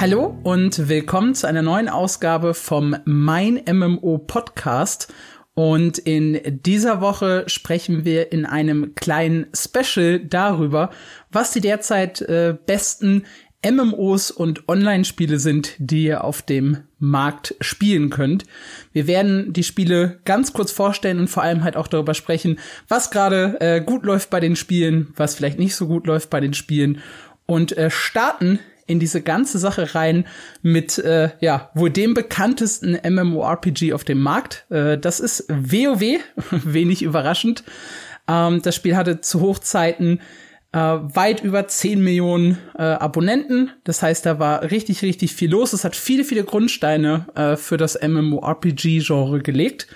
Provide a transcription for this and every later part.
Hallo und willkommen zu einer neuen Ausgabe vom Mein MMO Podcast. Und in dieser Woche sprechen wir in einem kleinen Special darüber, was die derzeit äh, besten MMOs und Online-Spiele sind, die ihr auf dem Markt spielen könnt. Wir werden die Spiele ganz kurz vorstellen und vor allem halt auch darüber sprechen, was gerade äh, gut läuft bei den Spielen, was vielleicht nicht so gut läuft bei den Spielen und äh, starten in diese ganze Sache rein mit äh, ja wohl dem bekanntesten MMORPG auf dem Markt. Äh, das ist WoW, wenig überraschend. Ähm, das Spiel hatte zu Hochzeiten äh, weit über 10 Millionen äh, Abonnenten. Das heißt, da war richtig, richtig viel los. Es hat viele, viele Grundsteine äh, für das MMORPG-Genre gelegt.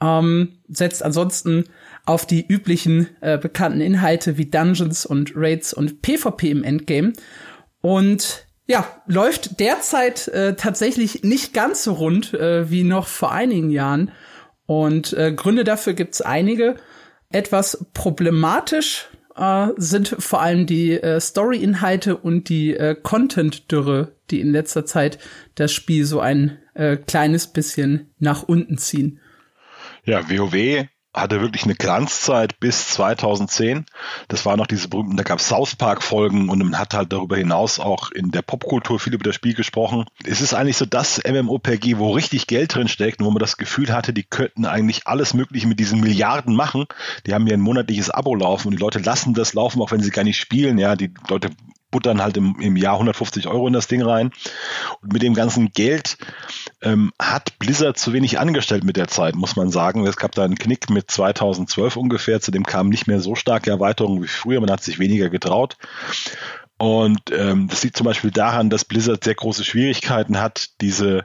Ähm, setzt ansonsten auf die üblichen äh, bekannten Inhalte wie Dungeons und Raids und PvP im Endgame. Und ja, läuft derzeit äh, tatsächlich nicht ganz so rund äh, wie noch vor einigen Jahren. Und äh, Gründe dafür gibt's einige. Etwas problematisch äh, sind vor allem die äh, Story-Inhalte und die äh, Content-Dürre, die in letzter Zeit das Spiel so ein äh, kleines bisschen nach unten ziehen. Ja, WoW hatte wirklich eine Glanzzeit bis 2010. Das war noch diese berühmten, da gab es South Park Folgen und man hat halt darüber hinaus auch in der Popkultur viel über das Spiel gesprochen. Es ist eigentlich so das MMOPG, wo richtig Geld drin steckt und wo man das Gefühl hatte, die könnten eigentlich alles Mögliche mit diesen Milliarden machen. Die haben ja ein monatliches Abo laufen und die Leute lassen das laufen, auch wenn sie gar nicht spielen. Ja, die Leute buttern halt im, im Jahr 150 Euro in das Ding rein. Und mit dem ganzen Geld ähm, hat Blizzard zu wenig angestellt mit der Zeit, muss man sagen. Es gab da einen Knick mit 2012 ungefähr, zu dem kamen nicht mehr so starke Erweiterungen wie früher, man hat sich weniger getraut. Und ähm, das liegt zum Beispiel daran, dass Blizzard sehr große Schwierigkeiten hat, diese,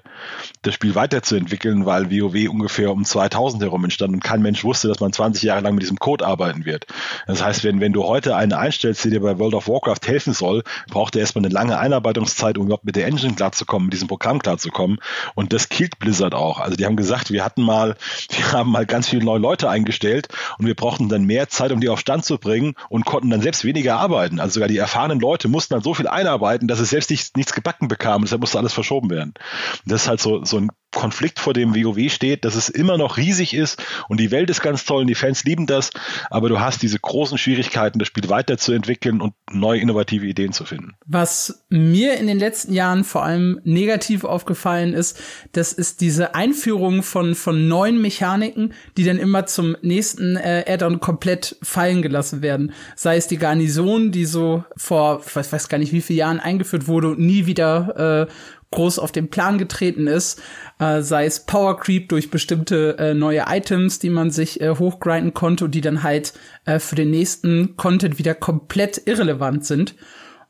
das Spiel weiterzuentwickeln, weil WoW ungefähr um 2000 herum entstand und kein Mensch wusste, dass man 20 Jahre lang mit diesem Code arbeiten wird. Das heißt, wenn, wenn du heute einen einstellst, der dir bei World of Warcraft helfen soll, braucht er erstmal eine lange Einarbeitungszeit, um überhaupt mit der Engine klarzukommen, mit diesem Programm klarzukommen. Und das killt Blizzard auch. Also die haben gesagt, wir hatten mal, wir haben mal ganz viele neue Leute eingestellt und wir brauchten dann mehr Zeit, um die auf Stand zu bringen und konnten dann selbst weniger arbeiten. Also sogar die erfahrenen Leute Leute mussten dann so viel einarbeiten, dass es selbst nicht, nichts gebacken bekam. Deshalb musste alles verschoben werden. Und das ist halt so, so ein Konflikt, vor dem WoW steht, dass es immer noch riesig ist und die Welt ist ganz toll und die Fans lieben das, aber du hast diese großen Schwierigkeiten, das Spiel weiterzuentwickeln und neue innovative Ideen zu finden. Was mir in den letzten Jahren vor allem negativ aufgefallen ist, das ist diese Einführung von, von neuen Mechaniken, die dann immer zum nächsten äh, Add-on komplett fallen gelassen werden. Sei es die Garnison, die so vor, ich weiß, gar nicht wie viele Jahren eingeführt wurde und nie wieder äh, groß auf den Plan getreten ist, äh, sei es Power Creep durch bestimmte äh, neue Items, die man sich äh, hochgrinden konnte und die dann halt äh, für den nächsten Content wieder komplett irrelevant sind.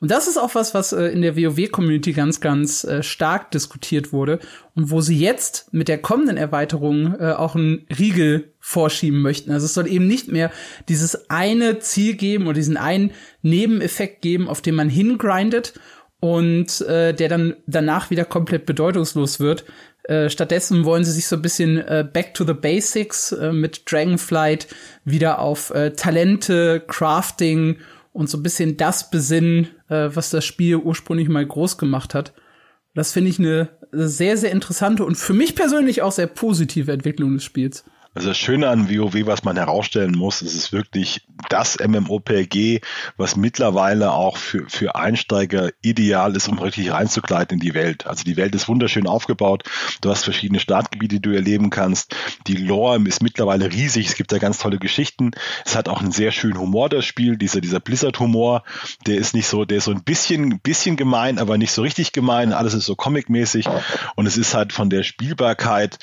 Und das ist auch was, was äh, in der WoW-Community ganz, ganz äh, stark diskutiert wurde und wo sie jetzt mit der kommenden Erweiterung äh, auch einen Riegel vorschieben möchten. Also es soll eben nicht mehr dieses eine Ziel geben oder diesen einen Nebeneffekt geben, auf den man hingrindet und äh, der dann danach wieder komplett bedeutungslos wird. Äh, stattdessen wollen sie sich so ein bisschen äh, back to the basics äh, mit Dragonflight wieder auf äh, Talente, Crafting und so ein bisschen das besinnen, äh, was das Spiel ursprünglich mal groß gemacht hat. Das finde ich eine sehr, sehr interessante und für mich persönlich auch sehr positive Entwicklung des Spiels. Also das Schöne an WoW, was man herausstellen muss, ist es wirklich das MMOPG, was mittlerweile auch für, für Einsteiger ideal ist, um richtig reinzugleiten in die Welt. Also die Welt ist wunderschön aufgebaut. Du hast verschiedene Startgebiete, die du erleben kannst. Die Lore ist mittlerweile riesig. Es gibt da ganz tolle Geschichten. Es hat auch einen sehr schönen Humor, das Spiel. Dieser, dieser Blizzard-Humor, der ist nicht so, der ist so ein bisschen, bisschen gemein, aber nicht so richtig gemein. Alles ist so comic-mäßig. Und es ist halt von der Spielbarkeit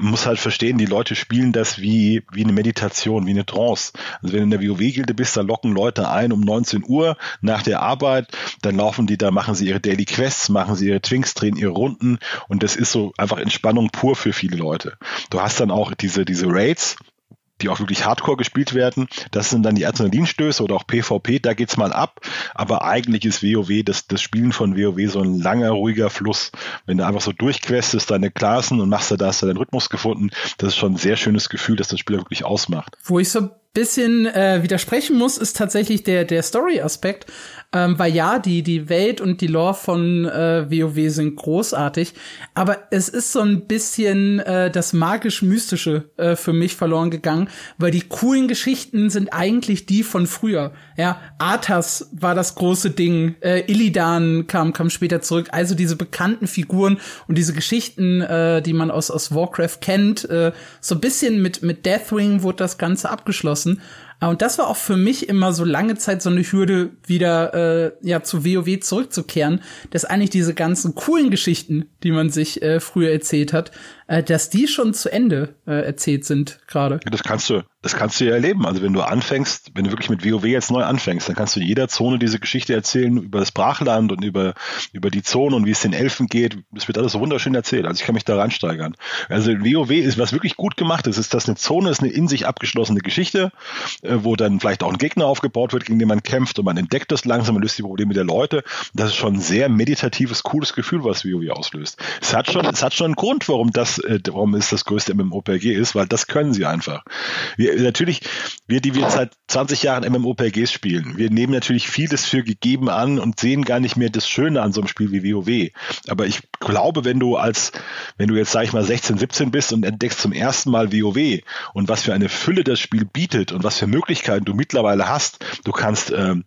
muss halt verstehen, die Leute spielen das wie, wie eine Meditation, wie eine Trance. Also wenn du in der WoW-Gilde bist, da locken Leute ein um 19 Uhr nach der Arbeit, dann laufen die da, machen sie ihre Daily Quests, machen sie ihre Twinks, drehen ihre Runden und das ist so einfach Entspannung pur für viele Leute. Du hast dann auch diese, diese Raids, die auch wirklich hardcore gespielt werden. Das sind dann die Adrenalinstöße oder auch PvP, da geht's mal ab. Aber eigentlich ist WoW, das, das Spielen von WoW so ein langer, ruhiger Fluss. Wenn du einfach so durchquestest deine Klassen und machst da, da hast du deinen Rhythmus gefunden, das ist schon ein sehr schönes Gefühl, dass das Spiel wirklich ausmacht. Wo ich so bisschen äh, widersprechen muss, ist tatsächlich der, der Story-Aspekt. Ähm, weil ja, die, die Welt und die Lore von äh, WoW sind großartig, aber es ist so ein bisschen äh, das magisch-mystische äh, für mich verloren gegangen, weil die coolen Geschichten sind eigentlich die von früher. Ja, Arthas war das große Ding, äh, Illidan kam, kam später zurück, also diese bekannten Figuren und diese Geschichten, äh, die man aus, aus Warcraft kennt, äh, so ein bisschen mit, mit Deathwing wurde das Ganze abgeschlossen. Ah, und das war auch für mich immer so lange Zeit so eine Hürde, wieder äh, ja zu WoW zurückzukehren, dass eigentlich diese ganzen coolen Geschichten, die man sich äh, früher erzählt hat, äh, dass die schon zu Ende äh, erzählt sind gerade. Das kannst du, das kannst du ja erleben. Also wenn du anfängst, wenn du wirklich mit WoW jetzt neu anfängst, dann kannst du jeder Zone diese Geschichte erzählen über das Brachland und über, über die Zone und wie es den Elfen geht. Das wird alles so wunderschön erzählt. Also ich kann mich da reinsteigern. Also WoW ist, was wirklich gut gemacht ist, ist, dass eine Zone ist eine in sich abgeschlossene Geschichte, äh, wo dann vielleicht auch ein Gegner aufgebaut wird, gegen den man kämpft und man entdeckt das langsam und löst die Probleme der Leute. Das ist schon ein sehr meditatives, cooles Gefühl, was WoW auslöst. Es hat schon, es hat schon einen Grund, warum das, äh, warum es das größte MMOPG ist, weil das können sie einfach. Wir, natürlich, wir, die wir seit 20 Jahren MMOPGs spielen, wir nehmen natürlich vieles für gegeben an und sehen gar nicht mehr das Schöne an so einem Spiel wie WoW. Aber ich glaube, wenn du als, wenn du jetzt, sag ich mal, 16, 17 bist und entdeckst zum ersten Mal WoW und was für eine Fülle das Spiel bietet und was für Möglichkeiten du mittlerweile hast, du kannst ähm,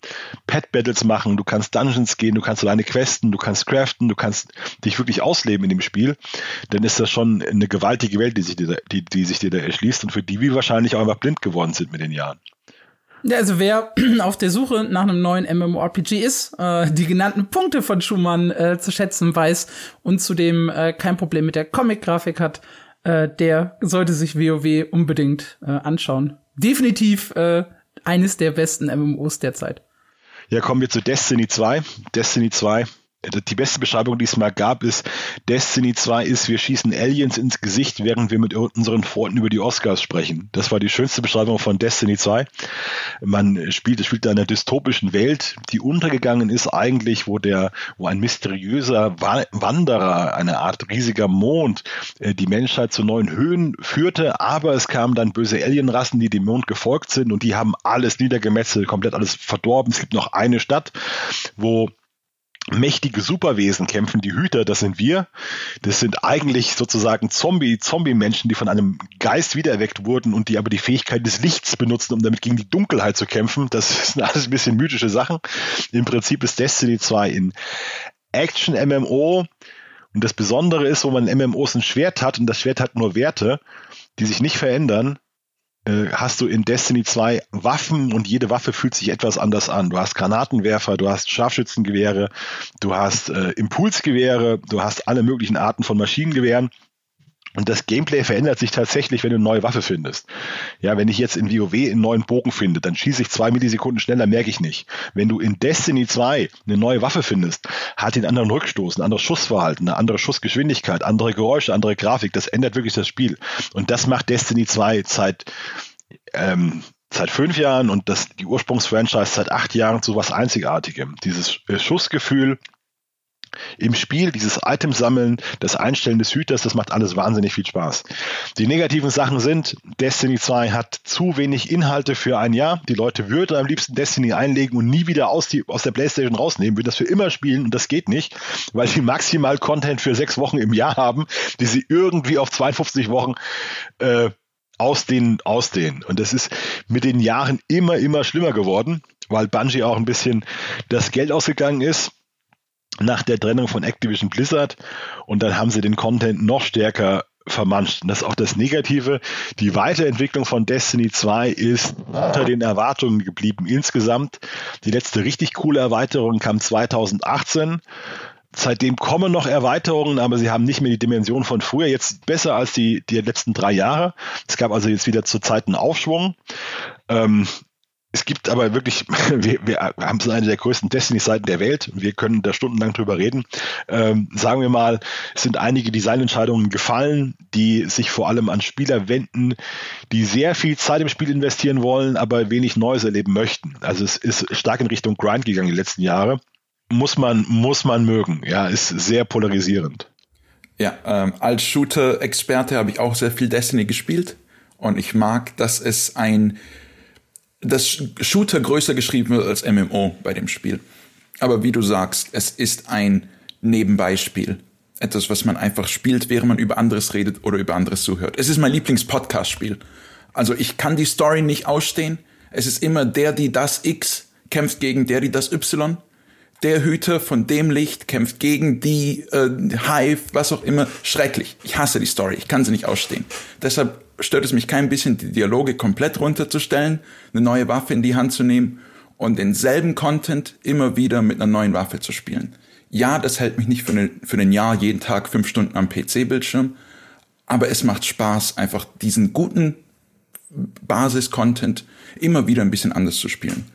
Pet-Battles machen, du kannst Dungeons gehen, du kannst alleine questen, du kannst craften, du kannst dich wirklich ausleben in dem Spiel, dann ist das schon eine gewaltige Welt, die sich dir, die, die sich dir da erschließt und für die wir wahrscheinlich auch einfach blind geworden sind mit den Jahren. Ja, also wer auf der Suche nach einem neuen MMORPG ist, äh, die genannten Punkte von Schumann äh, zu schätzen weiß und zudem äh, kein Problem mit der Comic-Grafik hat, äh, der sollte sich WoW unbedingt äh, anschauen. Definitiv äh, eines der besten MMOs derzeit. Ja, kommen wir zu Destiny 2. Destiny 2 die beste Beschreibung, die es mal gab, ist, Destiny 2 ist, wir schießen Aliens ins Gesicht, während wir mit unseren Freunden über die Oscars sprechen. Das war die schönste Beschreibung von Destiny 2. Man spielt, spielt in einer dystopischen Welt, die untergegangen ist eigentlich, wo der, wo ein mysteriöser Wanderer, eine Art riesiger Mond, äh, die Menschheit zu neuen Höhen führte, aber es kamen dann böse Alienrassen, die dem Mond gefolgt sind und die haben alles niedergemetzelt, komplett alles verdorben. Es gibt noch eine Stadt, wo mächtige Superwesen kämpfen, die Hüter, das sind wir. Das sind eigentlich sozusagen Zombie, Zombie-Menschen, die von einem Geist wiedererweckt wurden und die aber die Fähigkeit des Lichts benutzen, um damit gegen die Dunkelheit zu kämpfen. Das sind alles ein bisschen mythische Sachen. Im Prinzip ist Destiny 2 in Action-MMO. Und das Besondere ist, wo man in MMOs ein Schwert hat und das Schwert hat nur Werte, die sich nicht verändern, äh, hast du in Destiny 2 Waffen und jede Waffe fühlt sich etwas anders an. Du hast Granatenwerfer, du hast Scharfschützengewehre, du hast äh, Impulsgewehre, du hast alle möglichen Arten von Maschinengewehren. Und das Gameplay verändert sich tatsächlich, wenn du eine neue Waffe findest. Ja, wenn ich jetzt in WoW einen neuen Bogen finde, dann schieße ich zwei Millisekunden schneller, merke ich nicht. Wenn du in Destiny 2 eine neue Waffe findest, hat einen anderen Rückstoß, ein anderes Schussverhalten, eine andere Schussgeschwindigkeit, andere Geräusche, andere Grafik. Das ändert wirklich das Spiel. Und das macht Destiny 2 seit, ähm, seit fünf Jahren und das, die Ursprungsfranchise seit acht Jahren zu was Einzigartigem. Dieses äh, Schussgefühl, im Spiel, dieses Item sammeln, das Einstellen des Hüters, das macht alles wahnsinnig viel Spaß. Die negativen Sachen sind, Destiny 2 hat zu wenig Inhalte für ein Jahr. Die Leute würden am liebsten Destiny einlegen und nie wieder aus, die, aus der Playstation rausnehmen, würden das für immer spielen und das geht nicht, weil sie maximal Content für sechs Wochen im Jahr haben, die sie irgendwie auf 52 Wochen äh, ausdehnen, ausdehnen. Und das ist mit den Jahren immer, immer schlimmer geworden, weil Bungie auch ein bisschen das Geld ausgegangen ist nach der Trennung von Activision Blizzard und dann haben sie den Content noch stärker vermanscht. Und das ist auch das Negative. Die Weiterentwicklung von Destiny 2 ist unter den Erwartungen geblieben insgesamt. Die letzte richtig coole Erweiterung kam 2018. Seitdem kommen noch Erweiterungen, aber sie haben nicht mehr die Dimension von früher. Jetzt besser als die, die letzten drei Jahre. Es gab also jetzt wieder zur Zeit einen Aufschwung. Ähm, es gibt aber wirklich, wir, wir haben so eine der größten Destiny-Seiten der Welt. Wir können da stundenlang drüber reden. Ähm, sagen wir mal, es sind einige Designentscheidungen gefallen, die sich vor allem an Spieler wenden, die sehr viel Zeit im Spiel investieren wollen, aber wenig Neues erleben möchten. Also es ist stark in Richtung Grind gegangen die letzten Jahre. Muss man, muss man mögen. Ja, ist sehr polarisierend. Ja, ähm, als Shooter-Experte habe ich auch sehr viel Destiny gespielt und ich mag, dass es ein das Shooter größer geschrieben wird als MMO bei dem Spiel. Aber wie du sagst, es ist ein Nebenbeispiel. Etwas, was man einfach spielt, während man über anderes redet oder über anderes zuhört. Es ist mein Lieblings-Podcast-Spiel. Also ich kann die Story nicht ausstehen. Es ist immer der, die das X kämpft gegen der, die das Y. Der Hüter von dem Licht kämpft gegen die äh, Hive, was auch immer. Schrecklich. Ich hasse die Story. Ich kann sie nicht ausstehen. Deshalb stört es mich kein bisschen, die Dialoge komplett runterzustellen, eine neue Waffe in die Hand zu nehmen und denselben Content immer wieder mit einer neuen Waffe zu spielen. Ja, das hält mich nicht für, eine, für ein Jahr jeden Tag fünf Stunden am PC-Bildschirm, aber es macht Spaß, einfach diesen guten Basis-Content immer wieder ein bisschen anders zu spielen.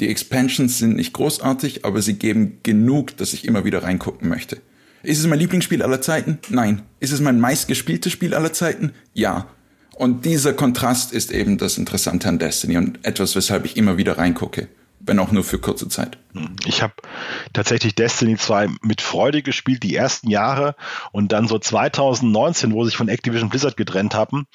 Die Expansions sind nicht großartig, aber sie geben genug, dass ich immer wieder reingucken möchte. Ist es mein Lieblingsspiel aller Zeiten? Nein. Ist es mein meistgespieltes Spiel aller Zeiten? Ja. Und dieser Kontrast ist eben das Interessante an Destiny und etwas, weshalb ich immer wieder reingucke wenn auch nur für kurze Zeit. Ich habe tatsächlich Destiny 2 mit Freude gespielt, die ersten Jahre und dann so 2019, wo sich von Activision Blizzard getrennt haben,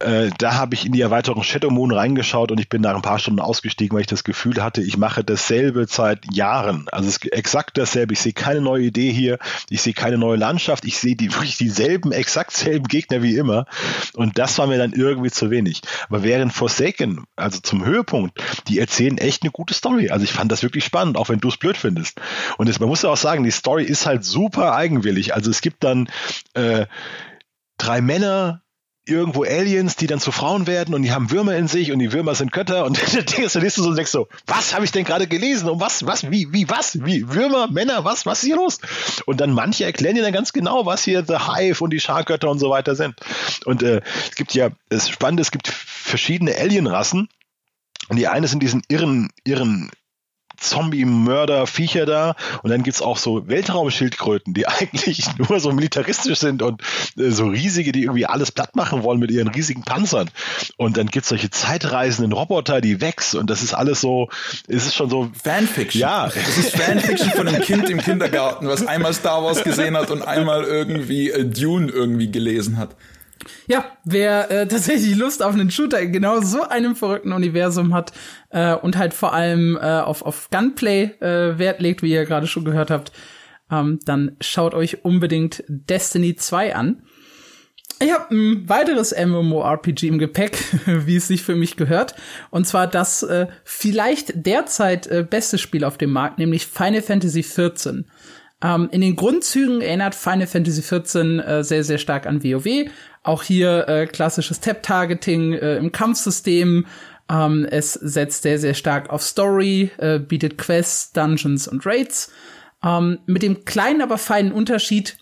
äh, da habe ich in die Erweiterung Shadow Moon reingeschaut und ich bin nach ein paar Stunden ausgestiegen, weil ich das Gefühl hatte, ich mache dasselbe seit Jahren. Also es ist exakt dasselbe. Ich sehe keine neue Idee hier, ich sehe keine neue Landschaft, ich sehe die wirklich dieselben, exakt selben Gegner wie immer und das war mir dann irgendwie zu wenig. Aber während Forsaken, also zum Höhepunkt, die erzählen echt eine gute Story. Also ich fand das wirklich spannend, auch wenn du es blöd findest. Und es, man muss ja auch sagen, die Story ist halt super eigenwillig. Also es gibt dann äh, drei Männer, irgendwo Aliens, die dann zu Frauen werden und die haben Würmer in sich und die Würmer sind Götter und dann liest du so und denkst so, was habe ich denn gerade gelesen? Um was, was, wie, wie, was? Wie, Würmer, Männer, was, was ist hier los? Und dann manche erklären dir dann ganz genau, was hier The Hive und die Schargötter und so weiter sind. Und äh, es gibt ja, es ist spannend, es gibt verschiedene Alienrassen und die eine sind diesen irren, irren Zombie-Mörder-Viecher da. Und dann gibt's auch so Weltraumschildkröten, die eigentlich nur so militaristisch sind und äh, so riesige, die irgendwie alles platt machen wollen mit ihren riesigen Panzern. Und dann gibt's solche zeitreisenden Roboter, die wächst. Und das ist alles so, es ist schon so. Fanfiction. Ja. Das ist Fanfiction von einem Kind im Kindergarten, was einmal Star Wars gesehen hat und einmal irgendwie äh, Dune irgendwie gelesen hat. Ja, wer äh, tatsächlich Lust auf einen Shooter in genau so einem verrückten Universum hat äh, und halt vor allem äh, auf, auf Gunplay äh, Wert legt, wie ihr gerade schon gehört habt, ähm, dann schaut euch unbedingt Destiny 2 an. Ich habe ein weiteres MMORPG im Gepäck, wie es sich für mich gehört. Und zwar das äh, vielleicht derzeit äh, beste Spiel auf dem Markt, nämlich Final Fantasy XIV. Ähm, in den Grundzügen erinnert Final Fantasy XIV äh, sehr, sehr stark an WoW. Auch hier äh, klassisches Tap-Targeting äh, im Kampfsystem. Ähm, es setzt sehr, sehr stark auf Story, äh, bietet Quests, Dungeons und Raids. Ähm, mit dem kleinen, aber feinen Unterschied,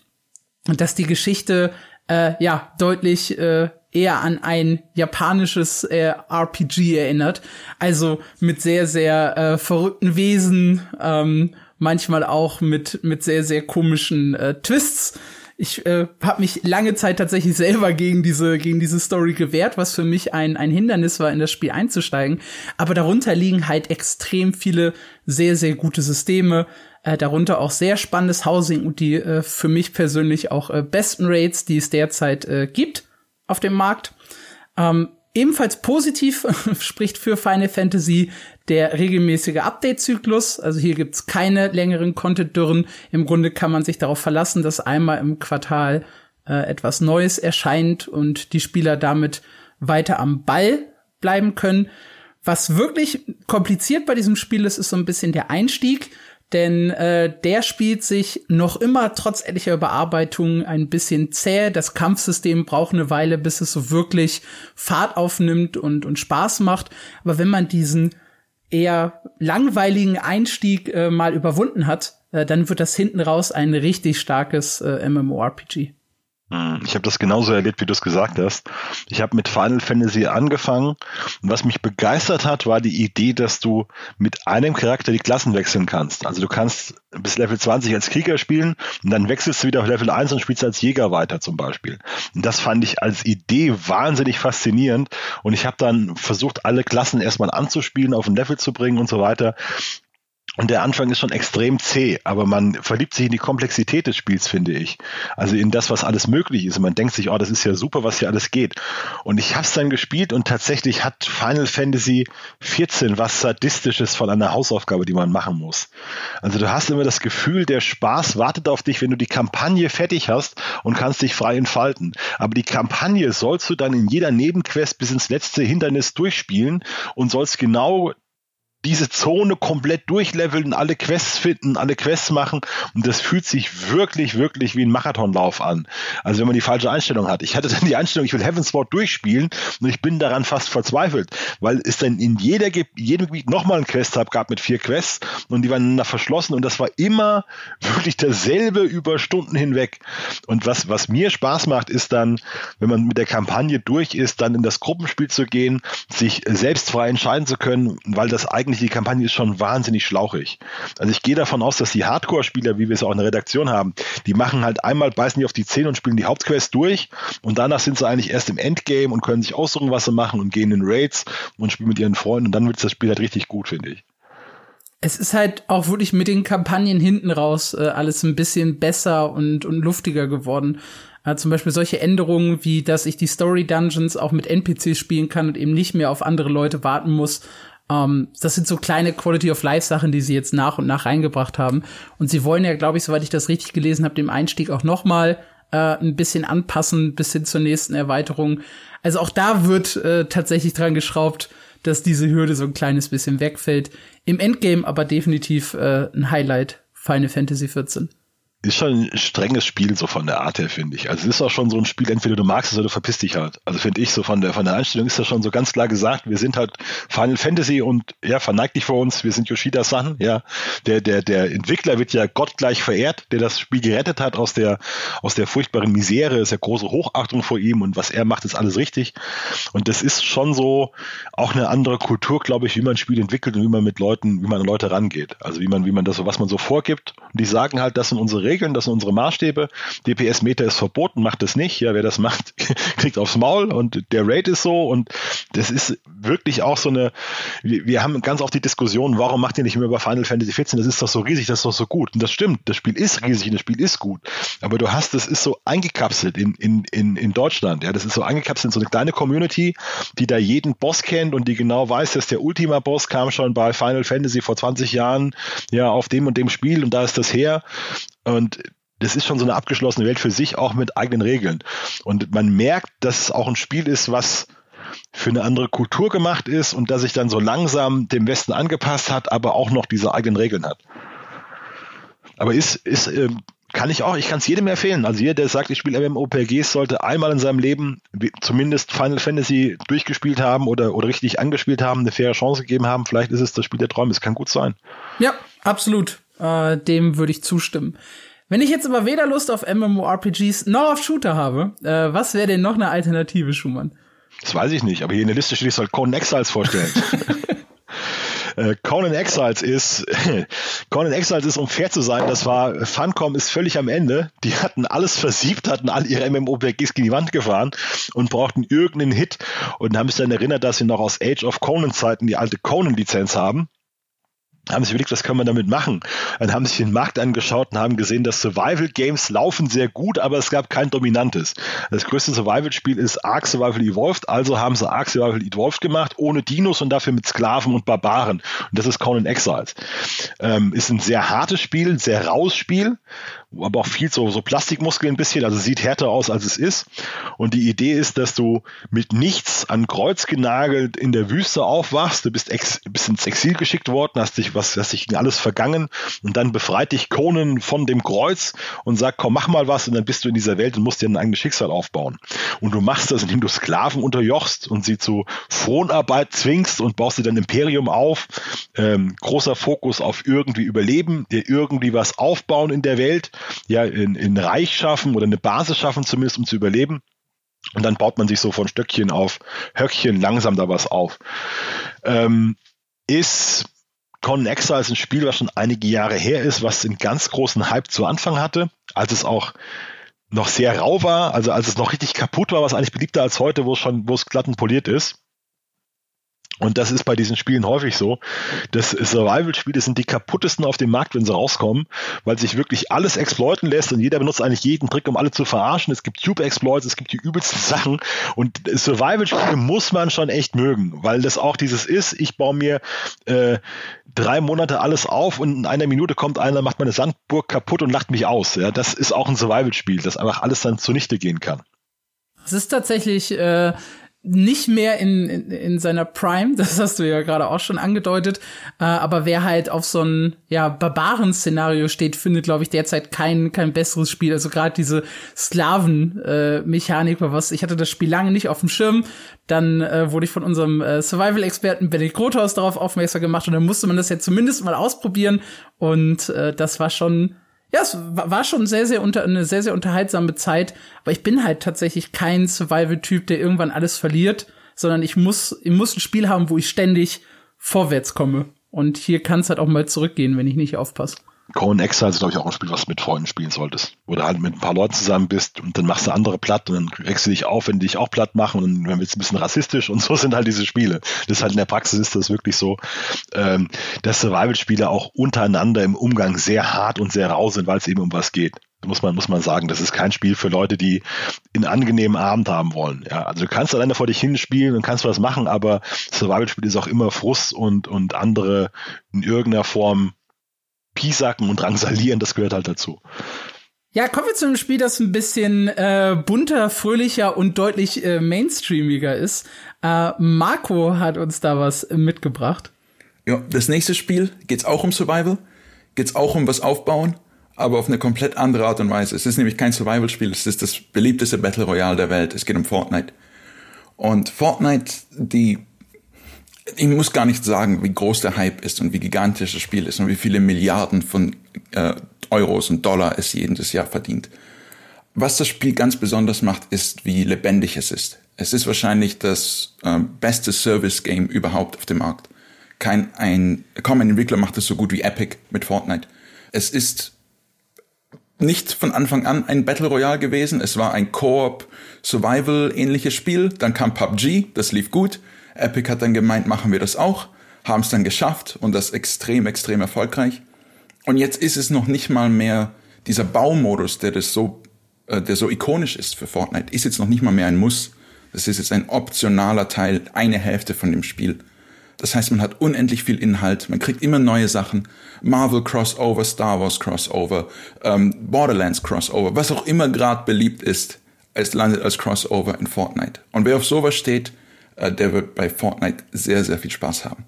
dass die Geschichte äh, ja deutlich äh, eher an ein japanisches äh, RPG erinnert. Also mit sehr, sehr äh, verrückten Wesen, ähm, manchmal auch mit, mit sehr, sehr komischen äh, Twists ich äh, habe mich lange Zeit tatsächlich selber gegen diese gegen diese Story gewehrt, was für mich ein ein Hindernis war, in das Spiel einzusteigen. Aber darunter liegen halt extrem viele sehr sehr gute Systeme, äh, darunter auch sehr spannendes Housing und die äh, für mich persönlich auch äh, besten Rates, die es derzeit äh, gibt auf dem Markt. Ähm, Ebenfalls positiv spricht für Final Fantasy der regelmäßige Update-Zyklus. Also hier gibt's keine längeren Content-Dürren. Im Grunde kann man sich darauf verlassen, dass einmal im Quartal äh, etwas Neues erscheint und die Spieler damit weiter am Ball bleiben können. Was wirklich kompliziert bei diesem Spiel ist, ist so ein bisschen der Einstieg denn äh, der spielt sich noch immer trotz etlicher Überarbeitung ein bisschen zäh. Das Kampfsystem braucht eine Weile, bis es so wirklich Fahrt aufnimmt und, und Spaß macht. Aber wenn man diesen eher langweiligen Einstieg äh, mal überwunden hat, äh, dann wird das hinten raus ein richtig starkes äh, MMORPG. Hm, ich habe das genauso erlebt, wie du es gesagt hast. Ich habe mit Final Fantasy angefangen und was mich begeistert hat, war die Idee, dass du mit einem Charakter die Klassen wechseln kannst. Also du kannst bis Level 20 als Krieger spielen und dann wechselst du wieder auf Level 1 und spielst als Jäger weiter zum Beispiel. Und das fand ich als Idee wahnsinnig faszinierend und ich habe dann versucht, alle Klassen erstmal anzuspielen, auf ein Level zu bringen und so weiter. Und der Anfang ist schon extrem zäh, aber man verliebt sich in die Komplexität des Spiels, finde ich. Also in das, was alles möglich ist. Und man denkt sich, oh, das ist ja super, was hier alles geht. Und ich habe es dann gespielt und tatsächlich hat Final Fantasy 14 was Sadistisches von einer Hausaufgabe, die man machen muss. Also du hast immer das Gefühl, der Spaß wartet auf dich, wenn du die Kampagne fertig hast und kannst dich frei entfalten. Aber die Kampagne sollst du dann in jeder Nebenquest bis ins letzte Hindernis durchspielen und sollst genau diese Zone komplett durchleveln, alle Quests finden, alle Quests machen und das fühlt sich wirklich, wirklich wie ein Marathonlauf an. Also wenn man die falsche Einstellung hat. Ich hatte dann die Einstellung, ich will Heavensward durchspielen und ich bin daran fast verzweifelt, weil es dann in jeder, jedem Gebiet nochmal ein Quest-Hub gab mit vier Quests und die waren verschlossen und das war immer wirklich derselbe über Stunden hinweg. Und was, was mir Spaß macht, ist dann, wenn man mit der Kampagne durch ist, dann in das Gruppenspiel zu gehen, sich selbst frei entscheiden zu können, weil das eigentlich eigentlich, die Kampagne ist schon wahnsinnig schlauchig. Also ich gehe davon aus, dass die Hardcore-Spieler, wie wir es auch in der Redaktion haben, die machen halt einmal, beißen die auf die Zähne und spielen die Hauptquest durch und danach sind sie eigentlich erst im Endgame und können sich aussuchen, was sie machen und gehen in Raids und spielen mit ihren Freunden und dann wird das Spiel halt richtig gut, finde ich. Es ist halt auch wirklich mit den Kampagnen hinten raus äh, alles ein bisschen besser und, und luftiger geworden. Äh, zum Beispiel solche Änderungen wie, dass ich die Story Dungeons auch mit NPCs spielen kann und eben nicht mehr auf andere Leute warten muss, um, ähm, das sind so kleine Quality of Life Sachen, die sie jetzt nach und nach reingebracht haben. Und sie wollen ja, glaube ich, soweit ich das richtig gelesen habe, dem Einstieg auch noch mal äh, ein bisschen anpassen bis hin zur nächsten Erweiterung. Also auch da wird äh, tatsächlich dran geschraubt, dass diese Hürde so ein kleines bisschen wegfällt. Im Endgame aber definitiv äh, ein Highlight Final Fantasy 14 ist schon ein strenges Spiel so von der Art her, finde ich. Also es ist auch schon so ein Spiel, entweder du magst es oder du verpisst dich halt. Also finde ich so von der von der Einstellung ist das schon so ganz klar gesagt, wir sind halt Final Fantasy und ja, verneigt dich vor uns, wir sind Yoshida-san, ja. Der, der, der Entwickler wird ja gottgleich verehrt, der das Spiel gerettet hat aus der, aus der furchtbaren Misere, ist ja große Hochachtung vor ihm und was er macht, ist alles richtig. Und das ist schon so auch eine andere Kultur, glaube ich, wie man ein Spiel entwickelt und wie man mit Leuten, wie man an Leute rangeht. Also wie man, wie man das was man so vorgibt. Und die sagen halt, das sind unsere Regeln, das sind unsere Maßstäbe. DPS-Meter ist verboten, macht es nicht. Ja, wer das macht, kriegt aufs Maul und der Rate ist so und das ist wirklich auch so eine, wir haben ganz oft die Diskussion, warum macht ihr nicht mehr über Final Fantasy 14? Das ist doch so riesig, das ist doch so gut. Und das stimmt, das Spiel ist riesig und das Spiel ist gut. Aber du hast, das ist so eingekapselt in, in, in, in Deutschland. Ja, das ist so eingekapselt in so eine kleine Community, die da jeden Boss kennt und die genau weiß, dass der Ultima-Boss kam schon bei Final Fantasy vor 20 Jahren ja auf dem und dem Spiel und da ist das her. Und das ist schon so eine abgeschlossene Welt für sich, auch mit eigenen Regeln. Und man merkt, dass es auch ein Spiel ist, was für eine andere Kultur gemacht ist und dass sich dann so langsam dem Westen angepasst hat, aber auch noch diese eigenen Regeln hat. Aber ist, ist, äh, kann ich auch, ich kann es jedem empfehlen. Also jeder, der sagt, ich spiele MMORPGs, sollte einmal in seinem Leben zumindest Final Fantasy durchgespielt haben oder, oder richtig angespielt haben, eine faire Chance gegeben haben. Vielleicht ist es das Spiel der Träume. Es kann gut sein. Ja, absolut. Äh, dem würde ich zustimmen. Wenn ich jetzt aber weder Lust auf MMORPGs noch auf Shooter habe, äh, was wäre denn noch eine Alternative, Schumann? Das weiß ich nicht, aber hier in der Liste steht, ich soll Conan Exiles vorstellen. Äh, Conan Exiles ist, Conan Exiles ist, um fair zu sein, das war, Funcom ist völlig am Ende. Die hatten alles versiebt, hatten all ihre MMORPGs gegen die Wand gefahren und brauchten irgendeinen Hit und haben sich dann erinnert, dass sie noch aus Age of Conan Zeiten die alte Conan-Lizenz haben haben sich überlegt, was können wir damit machen? Dann haben sich den Markt angeschaut und haben gesehen, dass Survival Games laufen sehr gut, aber es gab kein dominantes. Das größte Survival-Spiel ist Ark Survival Evolved, also haben sie Ark Survival Evolved gemacht, ohne Dinos und dafür mit Sklaven und Barbaren. Und das ist Conan Exiles. Ähm, ist ein sehr hartes Spiel, ein sehr raues Spiel, aber auch viel so, so Plastikmuskeln ein bisschen, also sieht härter aus, als es ist. Und die Idee ist, dass du mit nichts an Kreuz genagelt in der Wüste aufwachst, du bist, ex, bist ins Exil geschickt worden, hast dich, was, hast dich alles vergangen und dann befreit dich Conan von dem Kreuz und sagt, komm, mach mal was und dann bist du in dieser Welt und musst dir ein eigenes Schicksal aufbauen. Und du machst das, indem du Sklaven unterjochst und sie zu Fronarbeit zwingst und baust dir dein Imperium auf. Ähm, großer Fokus auf irgendwie Überleben, dir irgendwie was aufbauen in der Welt ja in, in Reich schaffen oder eine Basis schaffen zumindest, um zu überleben. Und dann baut man sich so von Stöckchen auf Höckchen langsam da was auf. Ähm, ist Conan Exiles ein Spiel, was schon einige Jahre her ist, was einen ganz großen Hype zu Anfang hatte, als es auch noch sehr rau war, also als es noch richtig kaputt war, was eigentlich beliebter als heute, wo es schon, wo es glatt und poliert ist. Und das ist bei diesen Spielen häufig so. Das Survival-Spiele sind die kaputtesten auf dem Markt, wenn sie rauskommen, weil sich wirklich alles exploiten lässt und jeder benutzt eigentlich jeden Trick, um alle zu verarschen. Es gibt Tube-Exploits, es gibt die übelsten Sachen und Survival-Spiele muss man schon echt mögen, weil das auch dieses ist, ich baue mir äh, drei Monate alles auf und in einer Minute kommt einer, macht meine Sandburg kaputt und lacht mich aus. Ja, das ist auch ein Survival-Spiel, das einfach alles dann zunichte gehen kann. Es ist tatsächlich äh, nicht mehr in, in, in seiner Prime, das hast du ja gerade auch schon angedeutet, äh, aber wer halt auf so ein ja Barbaren-Szenario steht, findet, glaube ich, derzeit kein kein besseres Spiel. Also gerade diese Sklaven-Mechanik, äh, was ich hatte das Spiel lange nicht auf dem Schirm. Dann äh, wurde ich von unserem äh, Survival-Experten Benedikt Grothaus darauf aufmerksam gemacht und dann musste man das ja zumindest mal ausprobieren und äh, das war schon ja, es war schon sehr, sehr unter, eine sehr, sehr unterhaltsame Zeit. Aber ich bin halt tatsächlich kein Survival-Typ, der irgendwann alles verliert, sondern ich muss, ich muss ein Spiel haben, wo ich ständig vorwärts komme. Und hier kann es halt auch mal zurückgehen, wenn ich nicht aufpasse. Conan Exile ist, glaube ich, auch ein Spiel, was du mit Freunden spielen solltest. Wo du halt mit ein paar Leuten zusammen bist und dann machst du andere platt und dann regst du dich auf, wenn die dich auch platt machen und dann wird es ein bisschen rassistisch und so sind halt diese Spiele. Das ist halt in der Praxis ist das wirklich so, ähm, dass Survival-Spiele auch untereinander im Umgang sehr hart und sehr rau sind, weil es eben um was geht. Muss man, muss man sagen, das ist kein Spiel für Leute, die einen angenehmen Abend haben wollen. Ja, also du kannst alleine vor dich hinspielen und kannst was machen, aber Survival-Spiel ist auch immer Frust und, und andere in irgendeiner Form piesacken und drangsalieren, das gehört halt dazu. Ja, kommen wir zu einem Spiel, das ein bisschen äh, bunter, fröhlicher und deutlich äh, mainstreamiger ist. Äh, Marco hat uns da was mitgebracht. Ja, das nächste Spiel geht's auch um Survival, geht's auch um was aufbauen, aber auf eine komplett andere Art und Weise. Es ist nämlich kein Survival-Spiel, es ist das beliebteste Battle Royale der Welt. Es geht um Fortnite. Und Fortnite, die ich muss gar nicht sagen, wie groß der Hype ist und wie gigantisch das Spiel ist und wie viele Milliarden von äh, Euros und Dollar es jedes Jahr verdient. Was das Spiel ganz besonders macht, ist, wie lebendig es ist. Es ist wahrscheinlich das äh, beste Service-Game überhaupt auf dem Markt. Kein ein, kaum ein Entwickler macht es so gut wie Epic mit Fortnite. Es ist nicht von Anfang an ein Battle Royale gewesen. Es war ein Koop Survival ähnliches Spiel. Dann kam PUBG, das lief gut. Epic hat dann gemeint, machen wir das auch, haben es dann geschafft und das extrem, extrem erfolgreich. Und jetzt ist es noch nicht mal mehr dieser Baumodus, der das so, äh, der so ikonisch ist für Fortnite, ist jetzt noch nicht mal mehr ein Muss. Das ist jetzt ein optionaler Teil, eine Hälfte von dem Spiel. Das heißt, man hat unendlich viel Inhalt, man kriegt immer neue Sachen. Marvel Crossover, Star Wars Crossover, ähm, Borderlands Crossover, was auch immer gerade beliebt ist, es landet als Crossover in Fortnite. Und wer auf sowas steht, der wird bei Fortnite sehr, sehr viel Spaß haben.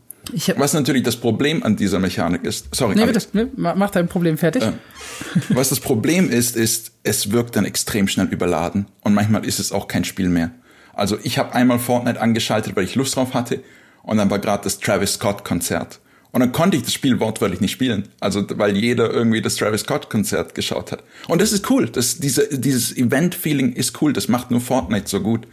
was natürlich das Problem an dieser Mechanik ist, sorry, nee, bitte, nee, mach dein Problem fertig. Äh, was das Problem ist, ist, es wirkt dann extrem schnell überladen und manchmal ist es auch kein Spiel mehr. Also ich habe einmal Fortnite angeschaltet, weil ich Lust drauf hatte und dann war gerade das Travis Scott Konzert. Und dann konnte ich das Spiel wortwörtlich nicht spielen. Also, weil jeder irgendwie das Travis Scott Konzert geschaut hat. Und das ist cool. Das, diese, dieses Event-Feeling ist cool. Das macht nur Fortnite so gut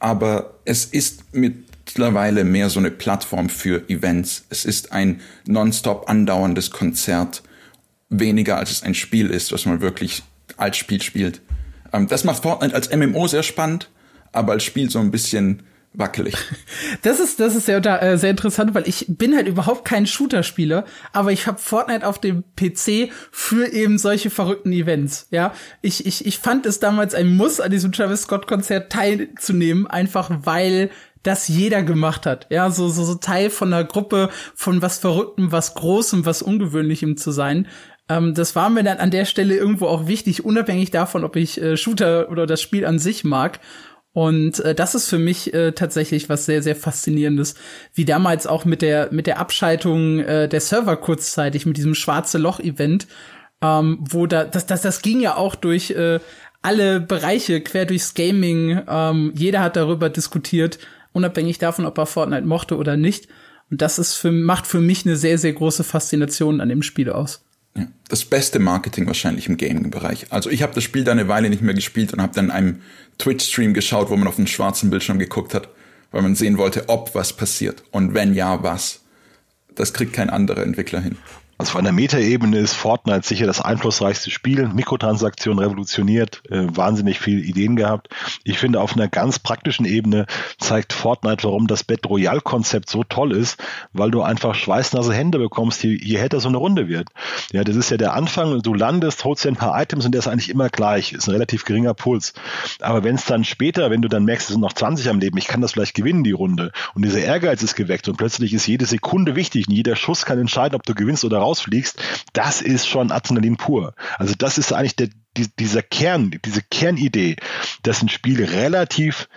aber es ist mittlerweile mehr so eine Plattform für Events. Es ist ein nonstop andauerndes Konzert, weniger als es ein Spiel ist, was man wirklich als Spiel spielt. Ähm, das macht Fortnite als MMO sehr spannend, aber als Spiel so ein bisschen wackelig. Das ist, das ist sehr, äh, sehr interessant, weil ich bin halt überhaupt kein Shooter-Spieler, aber ich habe Fortnite auf dem PC für eben solche verrückten Events. Ja, ich, ich, ich fand es damals ein Muss, an diesem Travis Scott-Konzert teilzunehmen, einfach weil das jeder gemacht hat. Ja, so, so, so Teil von einer Gruppe von was Verrücktem, was Großem, was Ungewöhnlichem zu sein. Ähm, das war mir dann an der Stelle irgendwo auch wichtig, unabhängig davon, ob ich äh, Shooter oder das Spiel an sich mag. Und äh, das ist für mich äh, tatsächlich was sehr, sehr faszinierendes, wie damals auch mit der mit der Abschaltung äh, der Server kurzzeitig mit diesem schwarze Loch-Event, ähm, wo da das, das das ging ja auch durch äh, alle Bereiche quer durchs Gaming. Ähm, jeder hat darüber diskutiert, unabhängig davon, ob er Fortnite mochte oder nicht. Und das ist für, macht für mich eine sehr, sehr große Faszination an dem Spiel aus. Ja, das beste Marketing wahrscheinlich im Gaming-Bereich. Also ich habe das Spiel da eine Weile nicht mehr gespielt und habe dann einem Twitch-Stream geschaut, wo man auf einen schwarzen Bildschirm geguckt hat, weil man sehen wollte, ob was passiert und wenn ja, was. Das kriegt kein anderer Entwickler hin. Also von der Metaebene ist Fortnite sicher das einflussreichste Spiel. Mikrotransaktionen revolutioniert, äh, wahnsinnig viele Ideen gehabt. Ich finde, auf einer ganz praktischen Ebene zeigt Fortnite, warum das Battle Royale Konzept so toll ist, weil du einfach schweißnasse Hände bekommst, je, je härter so eine Runde wird. Ja, das ist ja der Anfang, du landest, holst dir ein paar Items und der ist eigentlich immer gleich, ist ein relativ geringer Puls. Aber wenn es dann später, wenn du dann merkst, es sind noch 20 am Leben, ich kann das vielleicht gewinnen, die Runde, und dieser Ehrgeiz ist geweckt und plötzlich ist jede Sekunde wichtig und jeder Schuss kann entscheiden, ob du gewinnst oder rausfliegst, das ist schon Adrenalin pur. Also das ist eigentlich der, dieser Kern, diese Kernidee, dass ein Spiel relativ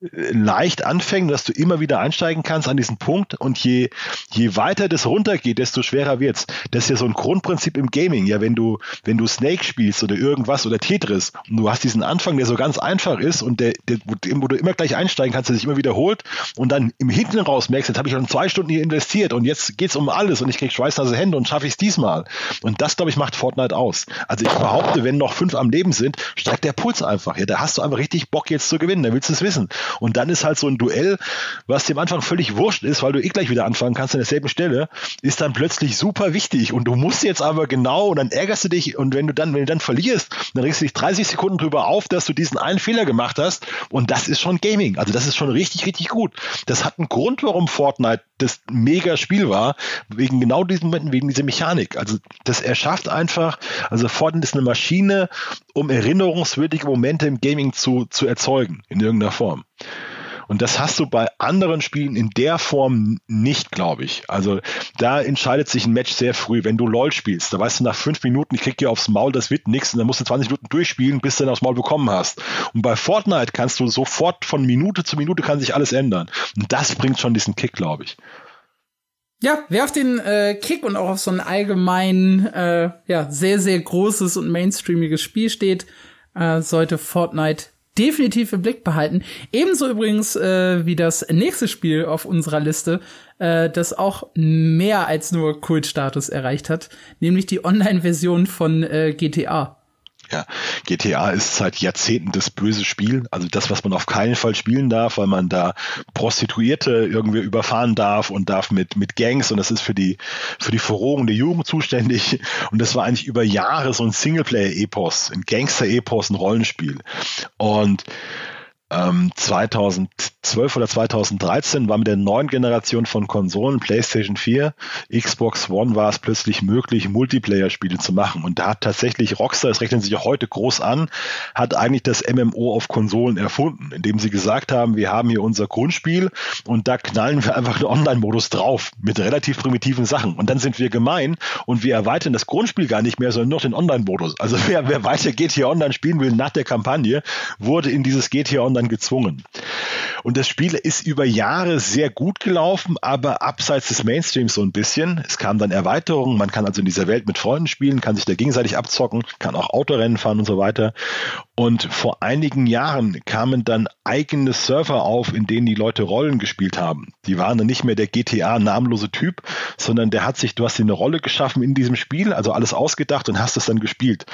leicht anfängt, dass du immer wieder einsteigen kannst an diesen Punkt und je, je weiter das runtergeht, desto schwerer wird's. Das ist ja so ein Grundprinzip im Gaming. Ja, wenn du, wenn du Snake spielst oder irgendwas oder Tetris und du hast diesen Anfang, der so ganz einfach ist und der, der wo du immer gleich einsteigen kannst, der sich immer wiederholt und dann im Hinten raus merkst, jetzt habe ich schon zwei Stunden hier investiert und jetzt geht's um alles und ich krieg schweißnasse Hände und schaffe ich es diesmal. Und das, glaube ich, macht Fortnite aus. Also ich behaupte, wenn noch fünf am Leben sind, steigt der Puls einfach. Ja, da hast du einfach richtig Bock jetzt zu gewinnen, da willst du es wissen. Und dann ist halt so ein Duell, was am Anfang völlig wurscht ist, weil du eh gleich wieder anfangen kannst an derselben Stelle, ist dann plötzlich super wichtig und du musst jetzt aber genau und dann ärgerst du dich und wenn du dann, wenn du dann verlierst, dann regst du dich 30 Sekunden drüber auf, dass du diesen einen Fehler gemacht hast und das ist schon Gaming. Also das ist schon richtig, richtig gut. Das hat einen Grund, warum Fortnite das mega Spiel war, wegen genau diesen Momenten, wegen dieser Mechanik. Also das erschafft einfach, also Fortnite ist eine Maschine, um erinnerungswürdige Momente im Gaming zu, zu erzeugen, in irgendeiner Form. Und das hast du bei anderen Spielen in der Form nicht, glaube ich. Also da entscheidet sich ein Match sehr früh. Wenn du LOL spielst, da weißt du nach fünf Minuten, ich krieg dir aufs Maul, das wird nichts und dann musst du 20 Minuten durchspielen, bis du dann aufs Maul bekommen hast. Und bei Fortnite kannst du sofort von Minute zu Minute kann sich alles ändern. Und das bringt schon diesen Kick, glaube ich. Ja, wer auf den äh, Kick und auch auf so ein allgemein, äh, ja, sehr, sehr großes und mainstreamiges Spiel steht, äh, sollte Fortnite definitiv im Blick behalten. Ebenso übrigens äh, wie das nächste Spiel auf unserer Liste, äh, das auch mehr als nur Kultstatus erreicht hat, nämlich die Online-Version von äh, GTA. Ja, GTA ist seit Jahrzehnten das böse Spiel. Also das, was man auf keinen Fall spielen darf, weil man da Prostituierte irgendwie überfahren darf und darf mit, mit Gangs und das ist für die, für die Verrohung der Jugend zuständig. Und das war eigentlich über Jahre so ein Singleplayer-Epos, ein Gangster-Epos, ein Rollenspiel. Und ähm, 2012 oder 2013 war mit der neuen Generation von Konsolen, PlayStation 4, Xbox One, war es plötzlich möglich, Multiplayer-Spiele zu machen. Und da hat tatsächlich Rockstar, das rechnen sich auch heute groß an, hat eigentlich das MMO auf Konsolen erfunden, indem sie gesagt haben, wir haben hier unser Grundspiel und da knallen wir einfach einen Online-Modus drauf mit relativ primitiven Sachen. Und dann sind wir gemein und wir erweitern das Grundspiel gar nicht mehr, sondern nur den Online-Modus. Also wer, wer weiter GTA Online spielen will nach der Kampagne, wurde in dieses GTA Online dann gezwungen. Und das Spiel ist über Jahre sehr gut gelaufen, aber abseits des Mainstreams so ein bisschen. Es kamen dann Erweiterungen, man kann also in dieser Welt mit Freunden spielen, kann sich da gegenseitig abzocken, kann auch Autorennen fahren und so weiter. Und vor einigen Jahren kamen dann eigene Server auf, in denen die Leute Rollen gespielt haben. Die waren dann nicht mehr der GTA namenlose Typ, sondern der hat sich, du hast dir eine Rolle geschaffen in diesem Spiel, also alles ausgedacht und hast es dann gespielt.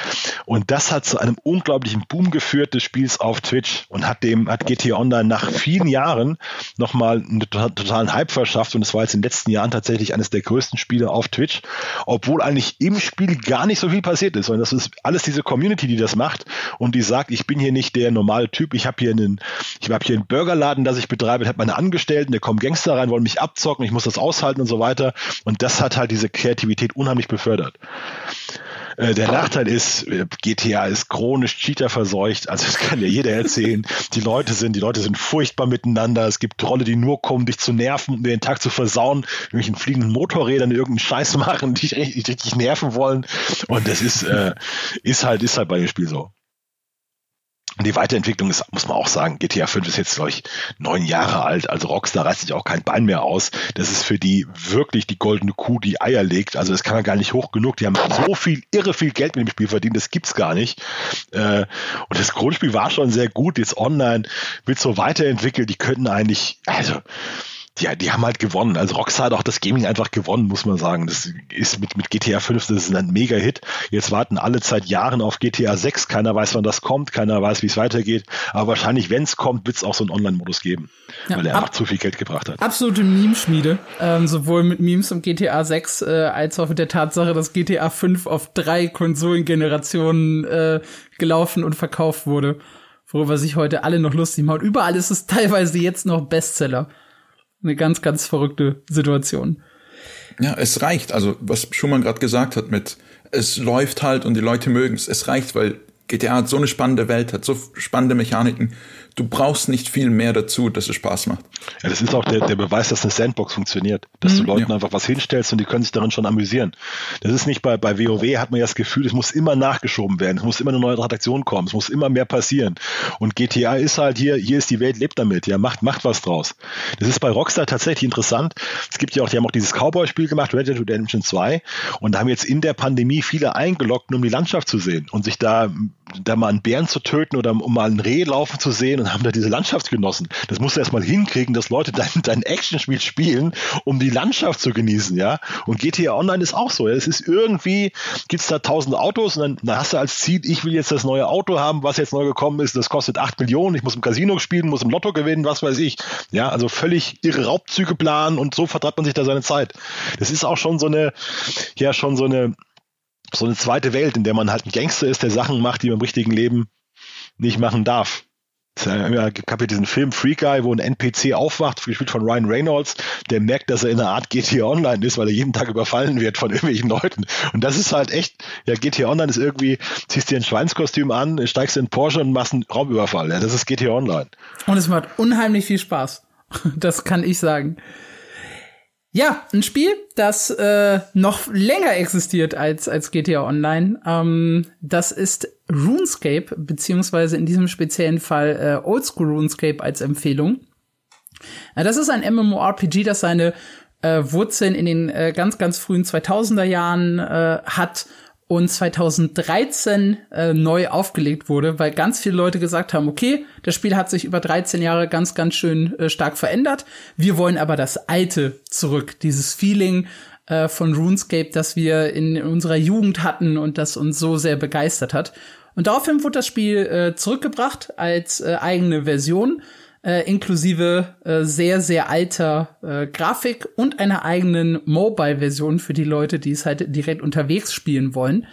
Und das hat zu einem unglaublichen Boom geführt des Spiels auf Twitch und hat dem, hat GTA Online nach vielen Jahren nochmal einen totalen Hype verschafft und es war jetzt in den letzten Jahren tatsächlich eines der größten Spiele auf Twitch, obwohl eigentlich im Spiel gar nicht so viel passiert ist, sondern das ist alles diese Community, die das macht und die sagt, sagt, ich bin hier nicht der normale Typ, ich habe hier einen, ich habe hier einen Burgerladen, das ich betreibe, ich habe meine Angestellten, da kommen Gangster rein, wollen mich abzocken, ich muss das aushalten und so weiter. Und das hat halt diese Kreativität unheimlich befördert. Äh, der Nachteil ist, äh, GTA ist chronisch Cheater verseucht. Also das kann ja jeder erzählen. Die Leute sind, die Leute sind furchtbar miteinander. Es gibt Trolle, die nur kommen, dich zu nerven, um den Tag zu versauen, irgendwelchen fliegenden Motorrädern irgendeinen Scheiß machen, die dich richtig, richtig nerven wollen. Und das ist, äh, ist halt, ist halt bei dem Spiel so. Die Weiterentwicklung ist, muss man auch sagen, GTA 5 ist jetzt, glaube ich, neun Jahre alt. Also Rockstar reißt sich auch kein Bein mehr aus. Das ist für die wirklich die goldene Kuh, die Eier legt. Also das kann man gar nicht hoch genug. Die haben so viel, irre viel Geld mit dem Spiel verdient, das gibt's gar nicht. Äh, und das Grundspiel war schon sehr gut. Jetzt online wird so weiterentwickelt. Die könnten eigentlich, also ja, die haben halt gewonnen. Also Rockstar hat auch das Gaming einfach gewonnen, muss man sagen. Das ist mit, mit GTA 5, das ist ein Mega-Hit. Jetzt warten alle seit Jahren auf GTA 6. Keiner weiß, wann das kommt. Keiner weiß, wie es weitergeht. Aber wahrscheinlich, wenn es kommt, wird es auch so einen Online-Modus geben. Ja, weil er einfach zu viel Geld gebracht hat. Absolute Meme-Schmiede. Ähm, sowohl mit Memes um GTA 6 äh, als auch mit der Tatsache, dass GTA 5 auf drei Konsolengenerationen äh, gelaufen und verkauft wurde. worüber sich heute alle noch lustig machen. Überall ist es teilweise jetzt noch Bestseller. Eine ganz, ganz verrückte Situation. Ja, es reicht. Also, was Schumann gerade gesagt hat mit, es läuft halt und die Leute mögen es. Es reicht, weil GTA hat so eine spannende Welt, hat so spannende Mechaniken du brauchst nicht viel mehr dazu, dass es Spaß macht. Ja, das ist auch der, der Beweis, dass eine Sandbox funktioniert. Dass mhm, du Leuten ja. einfach was hinstellst und die können sich darin schon amüsieren. Das ist nicht bei, bei WoW hat man ja das Gefühl, es muss immer nachgeschoben werden, es muss immer eine neue Attraktion kommen, es muss immer mehr passieren. Und GTA ist halt hier, hier ist die Welt, lebt damit, ja, macht, macht was draus. Das ist bei Rockstar tatsächlich interessant. Es gibt ja auch, die haben auch dieses Cowboy-Spiel gemacht, Red Dead Redemption 2, und da haben jetzt in der Pandemie viele eingeloggt, um die Landschaft zu sehen und sich da, da mal einen Bären zu töten oder um mal ein Reh laufen zu sehen und haben da diese Landschaft genossen. Das musst du erstmal hinkriegen, dass Leute dein, dein Actionspiel spielen, um die Landschaft zu genießen, ja. Und GTA Online ist auch so. Ja? Es ist irgendwie, gibt's da tausend Autos und dann, dann hast du als Ziel, ich will jetzt das neue Auto haben, was jetzt neu gekommen ist, das kostet acht Millionen, ich muss im Casino spielen, muss im Lotto gewinnen, was weiß ich. Ja, also völlig irre Raubzüge planen und so vertreibt man sich da seine Zeit. Das ist auch schon so eine, ja, schon so eine, so eine zweite Welt, in der man halt ein Gangster ist, der Sachen macht, die man im richtigen Leben nicht machen darf. Es gab ja diesen Film Free Guy, wo ein NPC aufwacht, gespielt von Ryan Reynolds, der merkt, dass er in einer Art GTA Online ist, weil er jeden Tag überfallen wird von irgendwelchen Leuten. Und das ist halt echt, ja, GTA Online ist irgendwie, ziehst dir ein Schweinskostüm an, steigst in Porsche und machst einen Raubüberfall. Ja, das ist GTA Online. Und es macht unheimlich viel Spaß. Das kann ich sagen. Ja, ein Spiel, das äh, noch länger existiert als, als GTA Online. Ähm, das ist RuneScape, beziehungsweise in diesem speziellen Fall äh, Oldschool RuneScape als Empfehlung. Ja, das ist ein MMORPG, das seine äh, Wurzeln in den äh, ganz, ganz frühen 2000er Jahren äh, hat und 2013 äh, neu aufgelegt wurde, weil ganz viele Leute gesagt haben, okay, das Spiel hat sich über 13 Jahre ganz, ganz schön äh, stark verändert. Wir wollen aber das Alte zurück, dieses Feeling äh, von RuneScape, das wir in, unserer Jugend hatten und das uns so sehr begeistert hat. Und daraufhin wurde das Spiel äh, zurückgebracht als äh, eigene Version äh, inklusive äh, sehr, sehr alter äh, Grafik und einer eigenen Mobile-Version für die Leute, die es halt direkt unterwegs spielen wollen.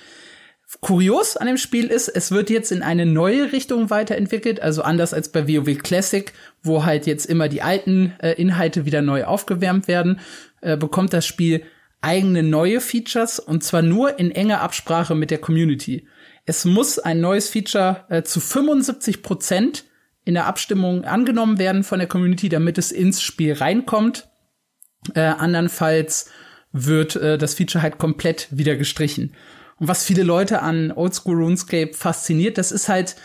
Kurios an dem Spiel ist, es wird jetzt in eine neue Richtung weiterentwickelt, also anders als bei WoW Classic, wo halt jetzt immer die alten äh, Inhalte wieder neu aufgewärmt werden, äh, bekommt das Spiel eigene neue Features und zwar nur in enger Absprache mit der Community. Es muss ein neues Feature äh, zu 75 Prozent in der Abstimmung angenommen werden von der Community, damit es ins Spiel reinkommt. Äh, andernfalls wird äh, das Feature halt komplett wieder gestrichen. Und was viele Leute an Oldschool RuneScape fasziniert, das ist halt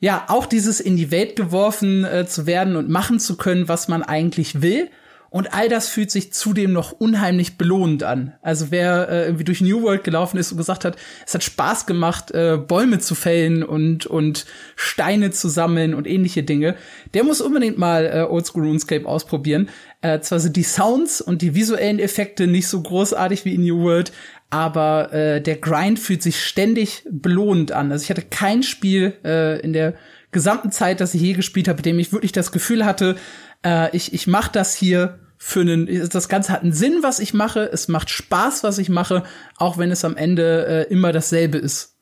ja auch dieses in die Welt geworfen äh, zu werden und machen zu können, was man eigentlich will. Und all das fühlt sich zudem noch unheimlich belohnend an. Also wer äh, irgendwie durch New World gelaufen ist und gesagt hat, es hat Spaß gemacht, äh, Bäume zu fällen und, und Steine zu sammeln und ähnliche Dinge, der muss unbedingt mal äh, Oldschool RuneScape ausprobieren. Äh, zwar sind die Sounds und die visuellen Effekte nicht so großartig wie in New World, aber äh, der Grind fühlt sich ständig belohnend an. Also ich hatte kein Spiel äh, in der gesamten Zeit, das ich je gespielt habe, bei dem ich wirklich das Gefühl hatte, äh, ich, ich mache das hier für einen, das Ganze hat einen Sinn, was ich mache, es macht Spaß, was ich mache, auch wenn es am Ende äh, immer dasselbe ist.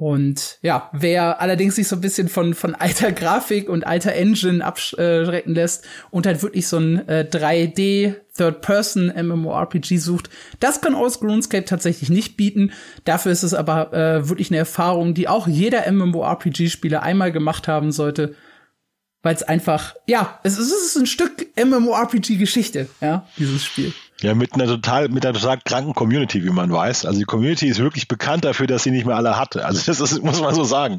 Und ja, wer allerdings sich so ein bisschen von, von alter Grafik und alter Engine abschrecken lässt und halt wirklich so ein äh, 3D Third-Person MMORPG sucht, das kann Oldschool RuneScape tatsächlich nicht bieten. Dafür ist es aber äh, wirklich eine Erfahrung, die auch jeder MMORPG-Spieler einmal gemacht haben sollte weil es einfach, ja, es ist, es ist ein Stück MMORPG-Geschichte, ja, dieses Spiel. Ja, mit einer total, mit einer total kranken Community, wie man weiß. Also die Community ist wirklich bekannt dafür, dass sie nicht mehr alle hatte. Also das ist, muss man so sagen.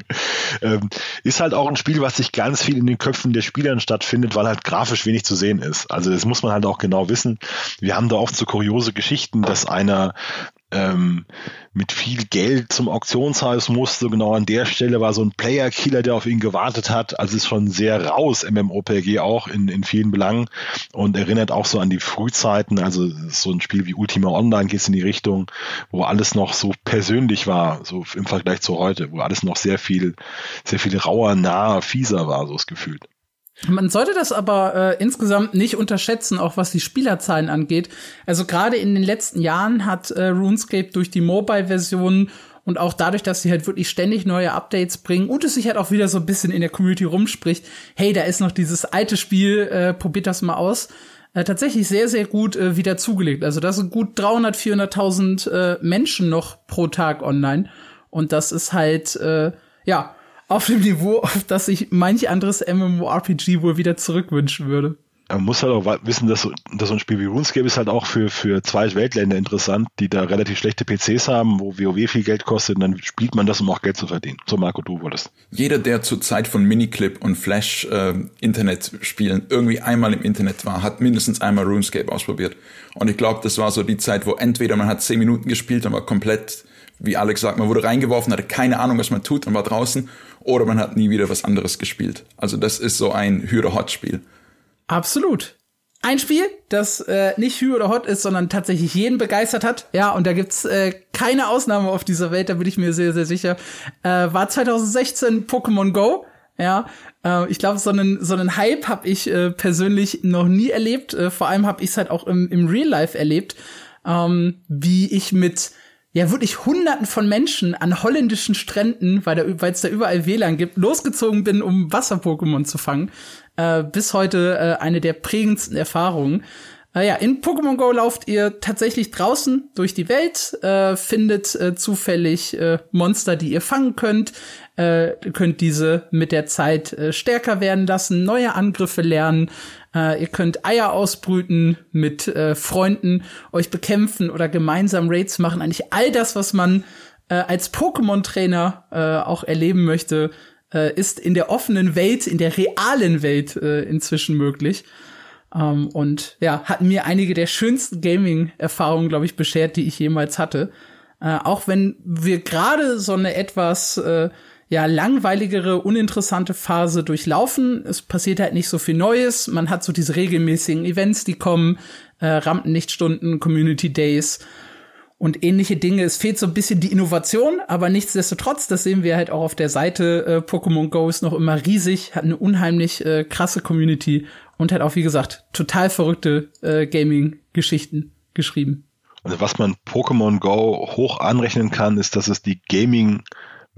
Ähm, ist halt auch ein Spiel, was sich ganz viel in den Köpfen der Spielern stattfindet, weil halt grafisch wenig zu sehen ist. Also das muss man halt auch genau wissen. Wir haben da oft so kuriose Geschichten, dass einer ähm, mit viel Geld zum Auktionshaus musste. Genau an der Stelle war so ein Player-Killer, der auf ihn gewartet hat. Also ist schon sehr raus, MMOPG auch in, in vielen Belangen und erinnert auch so an die Frühzeiten. Also so ein Spiel wie Ultima Online geht es in die Richtung, wo alles noch so persönlich war, so im Vergleich zu heute, wo alles noch sehr viel, sehr viel rauer, naher, fieser war, so das Gefühl. Man sollte das aber äh, insgesamt nicht unterschätzen, auch was die Spielerzahlen angeht. Also gerade in den letzten Jahren hat äh, RuneScape durch die Mobile-Version Und auch dadurch, dass sie halt wirklich ständig neue Updates bringen und es sich halt auch wieder so ein bisschen in der Community rumspricht, hey, da ist noch dieses alte Spiel, äh, probiert das mal aus. Äh, tatsächlich sehr, sehr gut äh, wieder zugelegt. Also das sind gut 300, 400.000 äh, Menschen noch pro Tag online. Und das ist halt, äh, ja, auf dem Niveau, auf das sich manch anderes MMORPG wohl wieder zurückwünschen würde man muss halt auch wissen, dass, dass so ein Spiel wie RuneScape ist halt auch für, für zwei Weltländer interessant, die da relativ schlechte PCs haben, wo WoW viel Geld kostet, und dann spielt man das, um auch Geld zu verdienen. So, Marco, du wolltest. Jeder, der zur Zeit von Miniclip und Flash äh, Internet spielen irgendwie einmal im Internet war, hat mindestens einmal RuneScape ausprobiert. Und ich glaube, das war so die Zeit, wo entweder man hat zehn Minuten gespielt und war komplett, wie Alex sagt, man wurde reingeworfen, hatte keine Ahnung, was man tut und war draußen, oder man hat nie wieder was anderes gespielt. Also das ist so ein Hürde-Hot-Spiel. Absolut. Ein Spiel, das äh, nicht Hü oder Hot ist, sondern tatsächlich jeden begeistert hat. Ja, und da gibt's äh, keine Ausnahme auf dieser Welt, da bin ich mir sehr, sehr sicher. Äh, war 2016 Pokémon Go. Ja, äh, ich glaube, so einen, so einen Hype habe ich äh, persönlich noch nie erlebt. Äh, vor allem habe ich es halt auch im, im Real Life erlebt, ähm, wie ich mit ja wirklich Hunderten von Menschen an holländischen Stränden, weil es da überall WLAN gibt, losgezogen bin, um Wasser-Pokémon zu fangen äh, bis heute äh, eine der prägendsten Erfahrungen. Äh, ja, in Pokémon Go lauft ihr tatsächlich draußen durch die Welt, äh, findet äh, zufällig äh, Monster, die ihr fangen könnt, äh, könnt diese mit der Zeit äh, stärker werden lassen, neue Angriffe lernen, äh, ihr könnt Eier ausbrüten mit äh, Freunden, euch bekämpfen oder gemeinsam Raids machen. Eigentlich all das, was man äh, als Pokémon-Trainer äh, auch erleben möchte, äh, ist in der offenen Welt, in der realen Welt äh, inzwischen möglich. Ähm, und ja, hat mir einige der schönsten Gaming-Erfahrungen, glaube ich, beschert, die ich jemals hatte. Äh, auch wenn wir gerade so eine etwas äh, ja langweiligere, uninteressante Phase durchlaufen. Es passiert halt nicht so viel Neues. Man hat so diese regelmäßigen Events, die kommen, äh, Rampenlichtstunden, Community Days und ähnliche Dinge. Es fehlt so ein bisschen die Innovation, aber nichtsdestotrotz, das sehen wir halt auch auf der Seite, äh, Pokémon Go ist noch immer riesig, hat eine unheimlich äh, krasse Community und hat auch, wie gesagt, total verrückte äh, Gaming-Geschichten geschrieben. Also was man Pokémon Go hoch anrechnen kann, ist, dass es die Gaming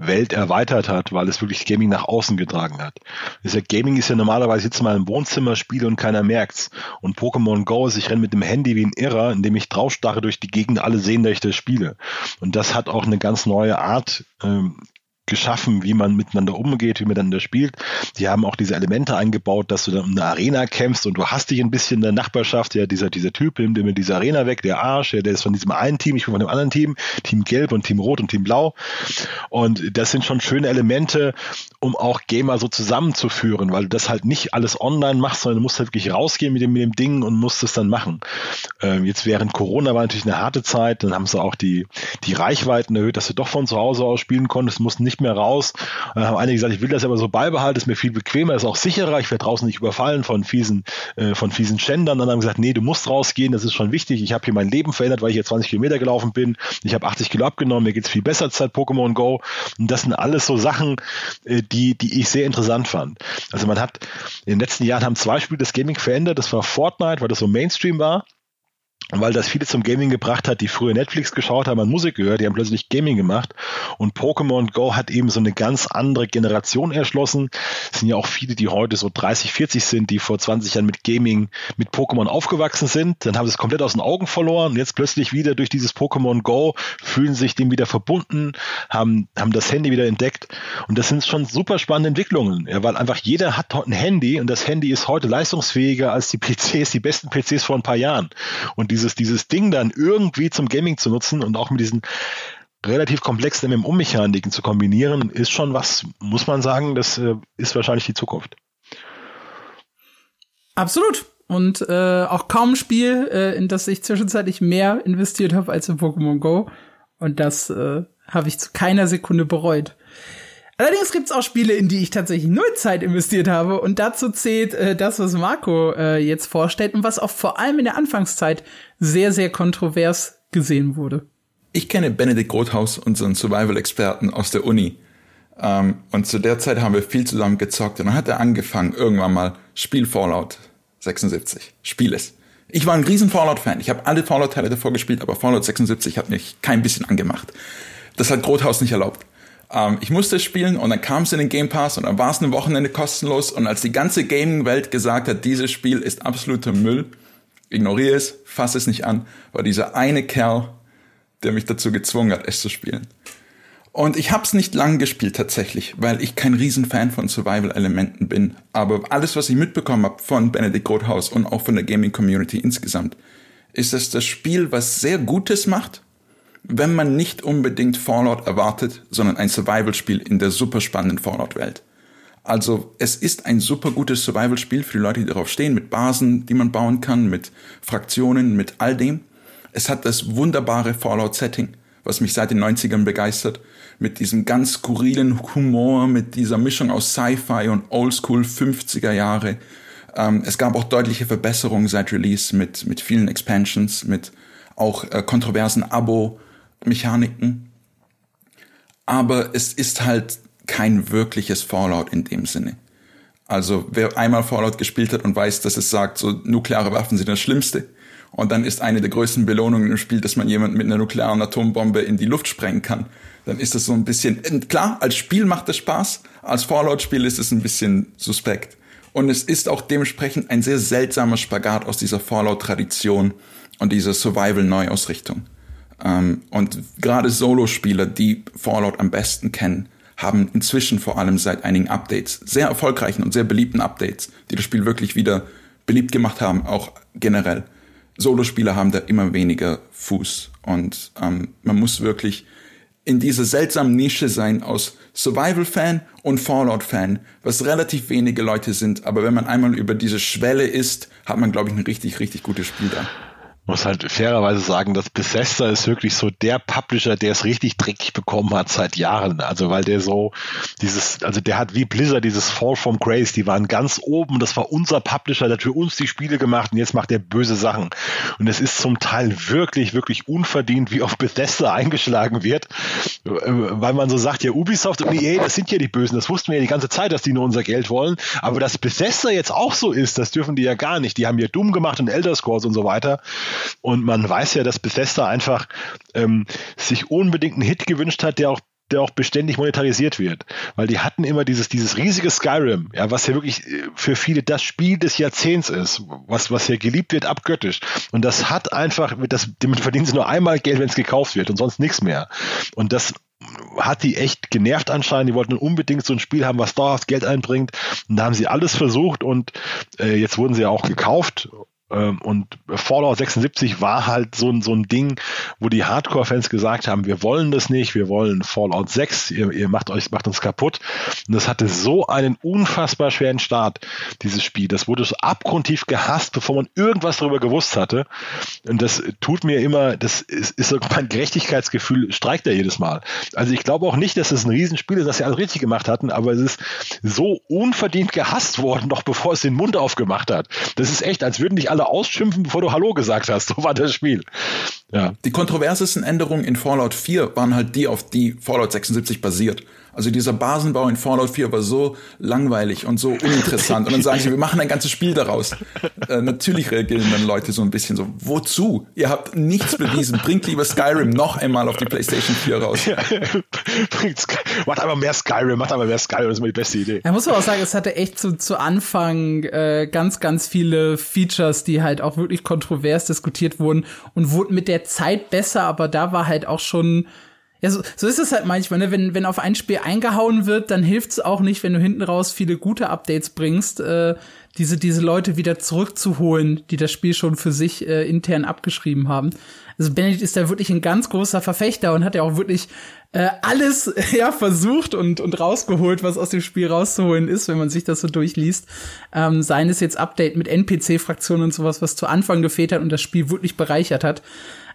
Welt erweitert hat, weil es wirklich Gaming nach außen getragen hat. Das Gaming ist ja normalerweise sitzt mal im Wohnzimmer, spiele und keiner merkt's. Und Pokémon Go ist, ich renne mit dem Handy wie ein Irrer, indem ich draufstarre durch die Gegend, alle sehen, dass ich das spiele. Und das hat auch eine ganz neue Art, ähm, geschaffen, wie man miteinander umgeht, wie man miteinander spielt. Die haben auch diese Elemente eingebaut, dass du dann um eine Arena kämpfst und du hast dich ein bisschen in der Nachbarschaft, ja, dieser, dieser Typ nimmt immer diese Arena weg, der Arsch, ja, der ist von diesem einen Team, ich bin von dem anderen Team, Team Gelb und Team Rot und Team Blau. Und das sind schon schöne Elemente, um auch Gamer so zusammenzuführen, weil du das halt nicht alles online machst, sondern du musst halt wirklich rausgehen mit dem, mit dem Ding und musst es dann machen. Ähm, jetzt während Corona war natürlich eine harte Zeit, dann haben sie auch die, die Reichweiten erhöht, dass du doch von zu Hause aus spielen konntest, musst nicht mehr raus. Dann haben einige gesagt, ich will das aber so beibehalten, ist mir viel bequemer, ist auch sicherer, ich werde draußen nicht überfallen von fiesen, äh, von fiesen Schändern. Dann haben gesagt, nee, du musst rausgehen, das ist schon wichtig. Ich habe hier mein Leben verändert, weil ich hier 20 Kilometer gelaufen bin. Ich habe 80 Kilo abgenommen, mir geht's viel besser seit Pokémon Go. Und das sind alles so Sachen, äh, die, die ich sehr interessant fand. Also man hat in den letzten Jahren haben zwei Spiele das Gaming verändert. Das war Fortnite, weil das so Mainstream war weil das viele zum Gaming gebracht hat, die früher Netflix geschaut haben, Musik gehört, die haben plötzlich Gaming gemacht. Und Pokémon Go hat eben so eine ganz andere Generation erschlossen. Es sind ja auch viele, die heute so 30, 40 sind, die vor 20 Jahren mit Gaming, mit Pokémon aufgewachsen sind, dann haben sie es komplett aus den Augen verloren. Und jetzt plötzlich wieder durch dieses Pokémon Go fühlen sich dem wieder verbunden, haben, haben das Handy wieder entdeckt. Und das sind schon super spannende Entwicklungen, ja, weil einfach jeder hat ein Handy und das Handy ist heute leistungsfähiger als die PCs, die besten PCs vor ein paar Jahren. Und dieses, dieses Ding dann irgendwie zum Gaming zu nutzen und auch mit diesen relativ komplexen MMO-Mechaniken zu kombinieren, ist schon was, muss man sagen, das äh, ist wahrscheinlich die Zukunft. Absolut. Und äh, auch kaum ein Spiel, äh, in das ich zwischenzeitlich mehr investiert habe als in Pokémon Go. Und das äh, habe ich zu keiner Sekunde bereut. Allerdings gibt's auch Spiele, in die ich tatsächlich null Zeit investiert habe und dazu zählt äh, das, was Marco äh, jetzt vorstellt und was auch vor allem in der Anfangszeit sehr, sehr kontrovers gesehen wurde. Ich kenne Benedikt Grothaus, unseren Survival-Experten aus der Uni. Ähm, und zu der Zeit haben wir viel zusammen gezockt und dann hat er angefangen, irgendwann mal Spiel Fallout 76. Spiel es. Ich war ein riesen Fallout-Fan. Ich habe alle Fallout-Teile davor gespielt, aber Fallout 76 hat mich kein bisschen angemacht Das hat Grothaus nicht erlaubt. Ähm, ich musste es spielen und dann kam es in den Game Pass und dann war es ein Wochenende kostenlos und als die ganze Gaming-Welt gesagt hat, dieses Spiel ist absoluter Müll, ignoriere es, fasse es nicht an, war dieser eine Kerl, der mich dazu gezwungen hat, es zu spielen. Und ich habe es nicht lang gespielt tatsächlich, weil ich kein Riesenfan von Survival-Elementen bin. Aber alles, was ich mitbekommen habe von Benedict Grothaus und auch von der Gaming-Community insgesamt, ist es das Spiel, was sehr Gutes macht, wenn man nicht unbedingt Fallout erwartet, sondern ein Survival-Spiel in der super spannenden Fallout-Welt. Also es ist ein super gutes Survival-Spiel für die Leute, die darauf stehen, mit Basen, die man bauen kann, mit Fraktionen, mit all dem. Es hat das wunderbare Fallout-Setting, was mich seit den 90ern begeistert mit diesem ganz skurrilen Humor, mit dieser Mischung aus Sci-Fi und Oldschool 50er Jahre. Ähm, es gab auch deutliche Verbesserungen seit Release mit, mit vielen Expansions, mit auch äh, kontroversen Abo-Mechaniken. Aber es ist halt kein wirkliches Fallout in dem Sinne. Also wer einmal Fallout gespielt hat und weiß, dass es sagt, so nukleare Waffen sind das Schlimmste, und dann ist eine der größten Belohnungen im Spiel, dass man jemanden mit einer nuklearen Atombombe in die Luft sprengen kann. Dann ist das so ein bisschen, klar, als Spiel macht es Spaß, als Fallout-Spiel ist es ein bisschen suspekt. Und es ist auch dementsprechend ein sehr seltsamer Spagat aus dieser Fallout-Tradition und dieser Survival-Neuausrichtung. Ähm, und gerade Solo-Spieler, die Fallout am besten kennen, haben inzwischen vor allem seit einigen Updates, sehr erfolgreichen und sehr beliebten Updates, die das Spiel wirklich wieder beliebt gemacht haben, auch generell, Solospieler haben da immer weniger Fuß. Und ähm, man muss wirklich in dieser seltsamen Nische sein aus Survival-Fan und Fallout-Fan, was relativ wenige Leute sind. Aber wenn man einmal über diese Schwelle ist, hat man, glaube ich, ein richtig, richtig gutes Spiel da muss halt fairerweise sagen, dass Bethesda ist wirklich so der Publisher, der es richtig dreckig bekommen hat seit Jahren. Also weil der so dieses, also der hat wie Blizzard dieses Fall from Grace, die waren ganz oben, das war unser Publisher, der hat für uns die Spiele gemacht und jetzt macht er böse Sachen. Und es ist zum Teil wirklich, wirklich unverdient, wie auf Bethesda eingeschlagen wird, weil man so sagt, ja Ubisoft und EA, das sind ja die Bösen, das wussten wir ja die ganze Zeit, dass die nur unser Geld wollen, aber dass Bethesda jetzt auch so ist, das dürfen die ja gar nicht. Die haben ja dumm gemacht und Elder Scrolls und so weiter. Und man weiß ja, dass Bethesda einfach ähm, sich unbedingt einen Hit gewünscht hat, der auch der auch beständig monetarisiert wird. Weil die hatten immer dieses, dieses riesige Skyrim, ja, was ja wirklich äh, für viele das Spiel des Jahrzehnts ist, was, was ja geliebt wird abgöttisch. Und das hat einfach, das, damit verdienen sie nur einmal Geld, wenn es gekauft wird und sonst nichts mehr. Und das hat die echt genervt anscheinend. Die wollten unbedingt so ein Spiel haben, was dauerhaft Geld einbringt. Und da haben sie alles versucht und äh, jetzt wurden sie ja auch gekauft und Fallout 76 war halt so, so ein Ding, wo die Hardcore-Fans gesagt haben, wir wollen das nicht, wir wollen Fallout 6, ihr, ihr macht euch, macht uns kaputt. Und das hatte so einen unfassbar schweren Start, dieses Spiel. Das wurde so abgrundtief gehasst, bevor man irgendwas darüber gewusst hatte. Und das tut mir immer, das ist, ist so mein Gerechtigkeitsgefühl, streikt er jedes Mal. Also ich glaube auch nicht, dass es ein Riesenspiel ist, dass sie alles richtig gemacht hatten, aber es ist so unverdient gehasst worden, noch bevor es den Mund aufgemacht hat. Das ist echt, als würden dich alle ausschimpfen, bevor du Hallo gesagt hast. So war das Spiel. Ja. Die kontroversesten Änderungen in Fallout 4 waren halt die, auf die Fallout 76 basiert. Also dieser Basenbau in Fallout 4 war so langweilig und so uninteressant. Und dann sagen sie, wir machen ein ganzes Spiel daraus. Äh, natürlich reagieren dann Leute so ein bisschen so, wozu? Ihr habt nichts bewiesen. Bringt lieber Skyrim noch einmal auf die PlayStation 4 raus. Ja, bringt macht aber mehr Skyrim, macht aber mehr Skyrim, das ist immer die beste Idee. Ja, muss man auch sagen, es hatte echt zu, zu Anfang äh, ganz, ganz viele Features, die halt auch wirklich kontrovers diskutiert wurden und wurden mit der Zeit besser, aber da war halt auch schon ja, so, so ist es halt manchmal, ne? Wenn, wenn auf ein Spiel eingehauen wird, dann hilft's auch nicht, wenn du hinten raus viele gute Updates bringst, äh, diese, diese Leute wieder zurückzuholen, die das Spiel schon für sich äh, intern abgeschrieben haben. Also Benedict ist da wirklich ein ganz großer Verfechter und hat ja auch wirklich äh, alles ja versucht und und rausgeholt, was aus dem Spiel rauszuholen ist, wenn man sich das so durchliest. Ähm, seien es jetzt Update mit NPC-Fraktionen und sowas, was zu Anfang gefehlt hat und das Spiel wirklich bereichert hat.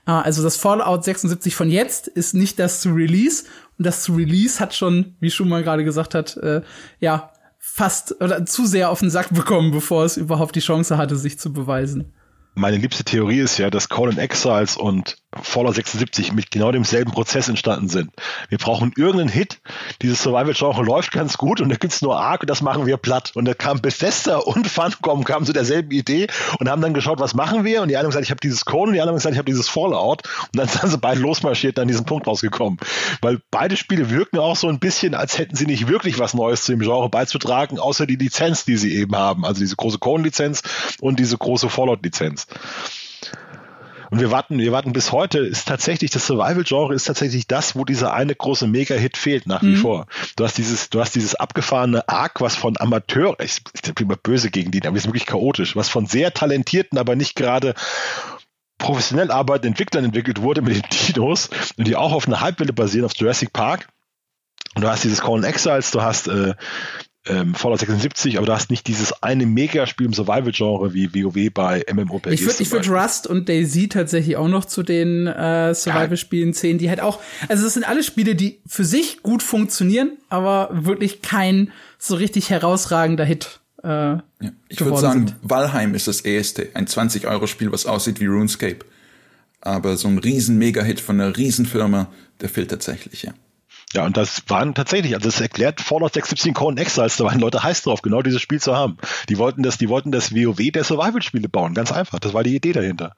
Ah, also das Fallout 76 von jetzt ist nicht das zu Release und das zu Release hat schon, wie Schumann gerade gesagt hat, äh, ja fast oder zu sehr auf den Sack bekommen, bevor es überhaupt die Chance hatte, sich zu beweisen. Meine liebste Theorie ist ja, dass Call and Exiles und Fallout 76 mit genau demselben Prozess entstanden sind. Wir brauchen irgendeinen Hit. Dieses Survival-Genre läuft ganz gut und da gibt's nur Arc und das machen wir platt. Und da kam Bethesda und Funcom kamen zu derselben Idee und haben dann geschaut, was machen wir? Und die eine gesagt, ich habe dieses Code und die andere gesagt, ich habe dieses Fallout. Und dann sind sie beide losmarschiert, dann an diesen Punkt rausgekommen. Weil beide Spiele wirken auch so ein bisschen, als hätten sie nicht wirklich was Neues zu dem Genre beizutragen, außer die Lizenz, die sie eben haben. Also diese große Cone-Lizenz und diese große Fallout-Lizenz. Und wir warten, wir warten bis heute, ist tatsächlich, das Survival-Genre ist tatsächlich das, wo dieser eine große Mega-Hit fehlt, nach wie mhm. vor. Du hast dieses, du hast dieses abgefahrene Arc, was von Amateur, ich, ich bin immer böse gegen die, aber ist wirklich chaotisch, was von sehr talentierten, aber nicht gerade professionell arbeitenden Entwicklern entwickelt wurde mit den Dinos und die auch auf einer Halbwelle basieren, auf Jurassic Park. Und du hast dieses Call Exiles, du hast äh, ähm, Fallout 76, aber du hast nicht dieses eine Megaspiel im Survival-Genre wie WoW bei MMORPGs. Ich würde ich würd Rust und Daisy tatsächlich auch noch zu den äh, Survival-Spielen zählen, die halt auch, also das sind alle Spiele, die für sich gut funktionieren, aber wirklich kein so richtig herausragender Hit. Äh, ja, ich würde sagen, sind. Valheim ist das erste, ein 20-Euro-Spiel, was aussieht wie RuneScape. Aber so ein riesen Mega-Hit von einer Riesenfirma, der fehlt tatsächlich, ja. Ja, und das waren tatsächlich, also das erklärt Fallout 617 Cone Exiles, da waren Leute heiß drauf, genau dieses Spiel zu haben. Die wollten das, die wollten das WoW der Survival-Spiele bauen, ganz einfach. Das war die Idee dahinter.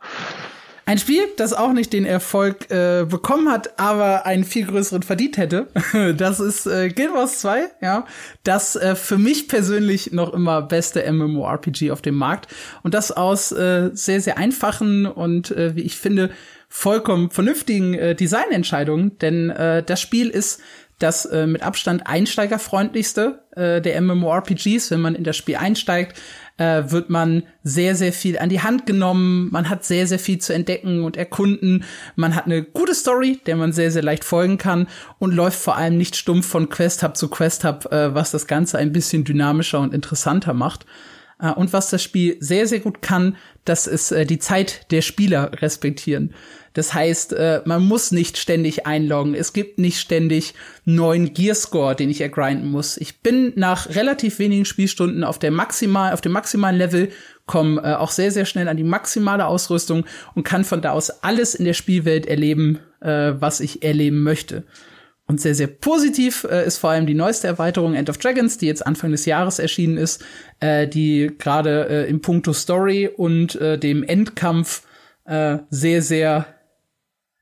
Ein Spiel, das auch nicht den Erfolg äh, bekommen hat, aber einen viel größeren verdient hätte. das ist äh, Guild Wars 2, ja. Das äh, für mich persönlich noch immer beste MMORPG auf dem Markt. Und das aus äh, sehr, sehr einfachen und, äh, wie ich finde, vollkommen vernünftigen äh, Designentscheidungen, denn äh, das Spiel ist das äh, mit Abstand einsteigerfreundlichste äh, der MMORPGs. Wenn man in das Spiel einsteigt, äh, wird man sehr, sehr viel an die Hand genommen. Man hat sehr, sehr viel zu entdecken und erkunden. Man hat eine gute Story, der man sehr, sehr leicht folgen kann und läuft vor allem nicht stumpf von Quest Hub zu Quest Hub, äh, was das Ganze ein bisschen dynamischer und interessanter macht. Äh, und was das Spiel sehr, sehr gut kann, das ist äh, die Zeit der Spieler respektieren. Das heißt, äh, man muss nicht ständig einloggen. Es gibt nicht ständig neuen Gearscore, den ich ergrinden muss. Ich bin nach relativ wenigen Spielstunden auf der maximal, auf dem maximalen Level, komme äh, auch sehr, sehr schnell an die maximale Ausrüstung und kann von da aus alles in der Spielwelt erleben, äh, was ich erleben möchte. Und sehr, sehr positiv ist vor allem die neueste Erweiterung End of Dragons, die jetzt Anfang des Jahres erschienen ist, die gerade im Punkto Story und dem Endkampf sehr, sehr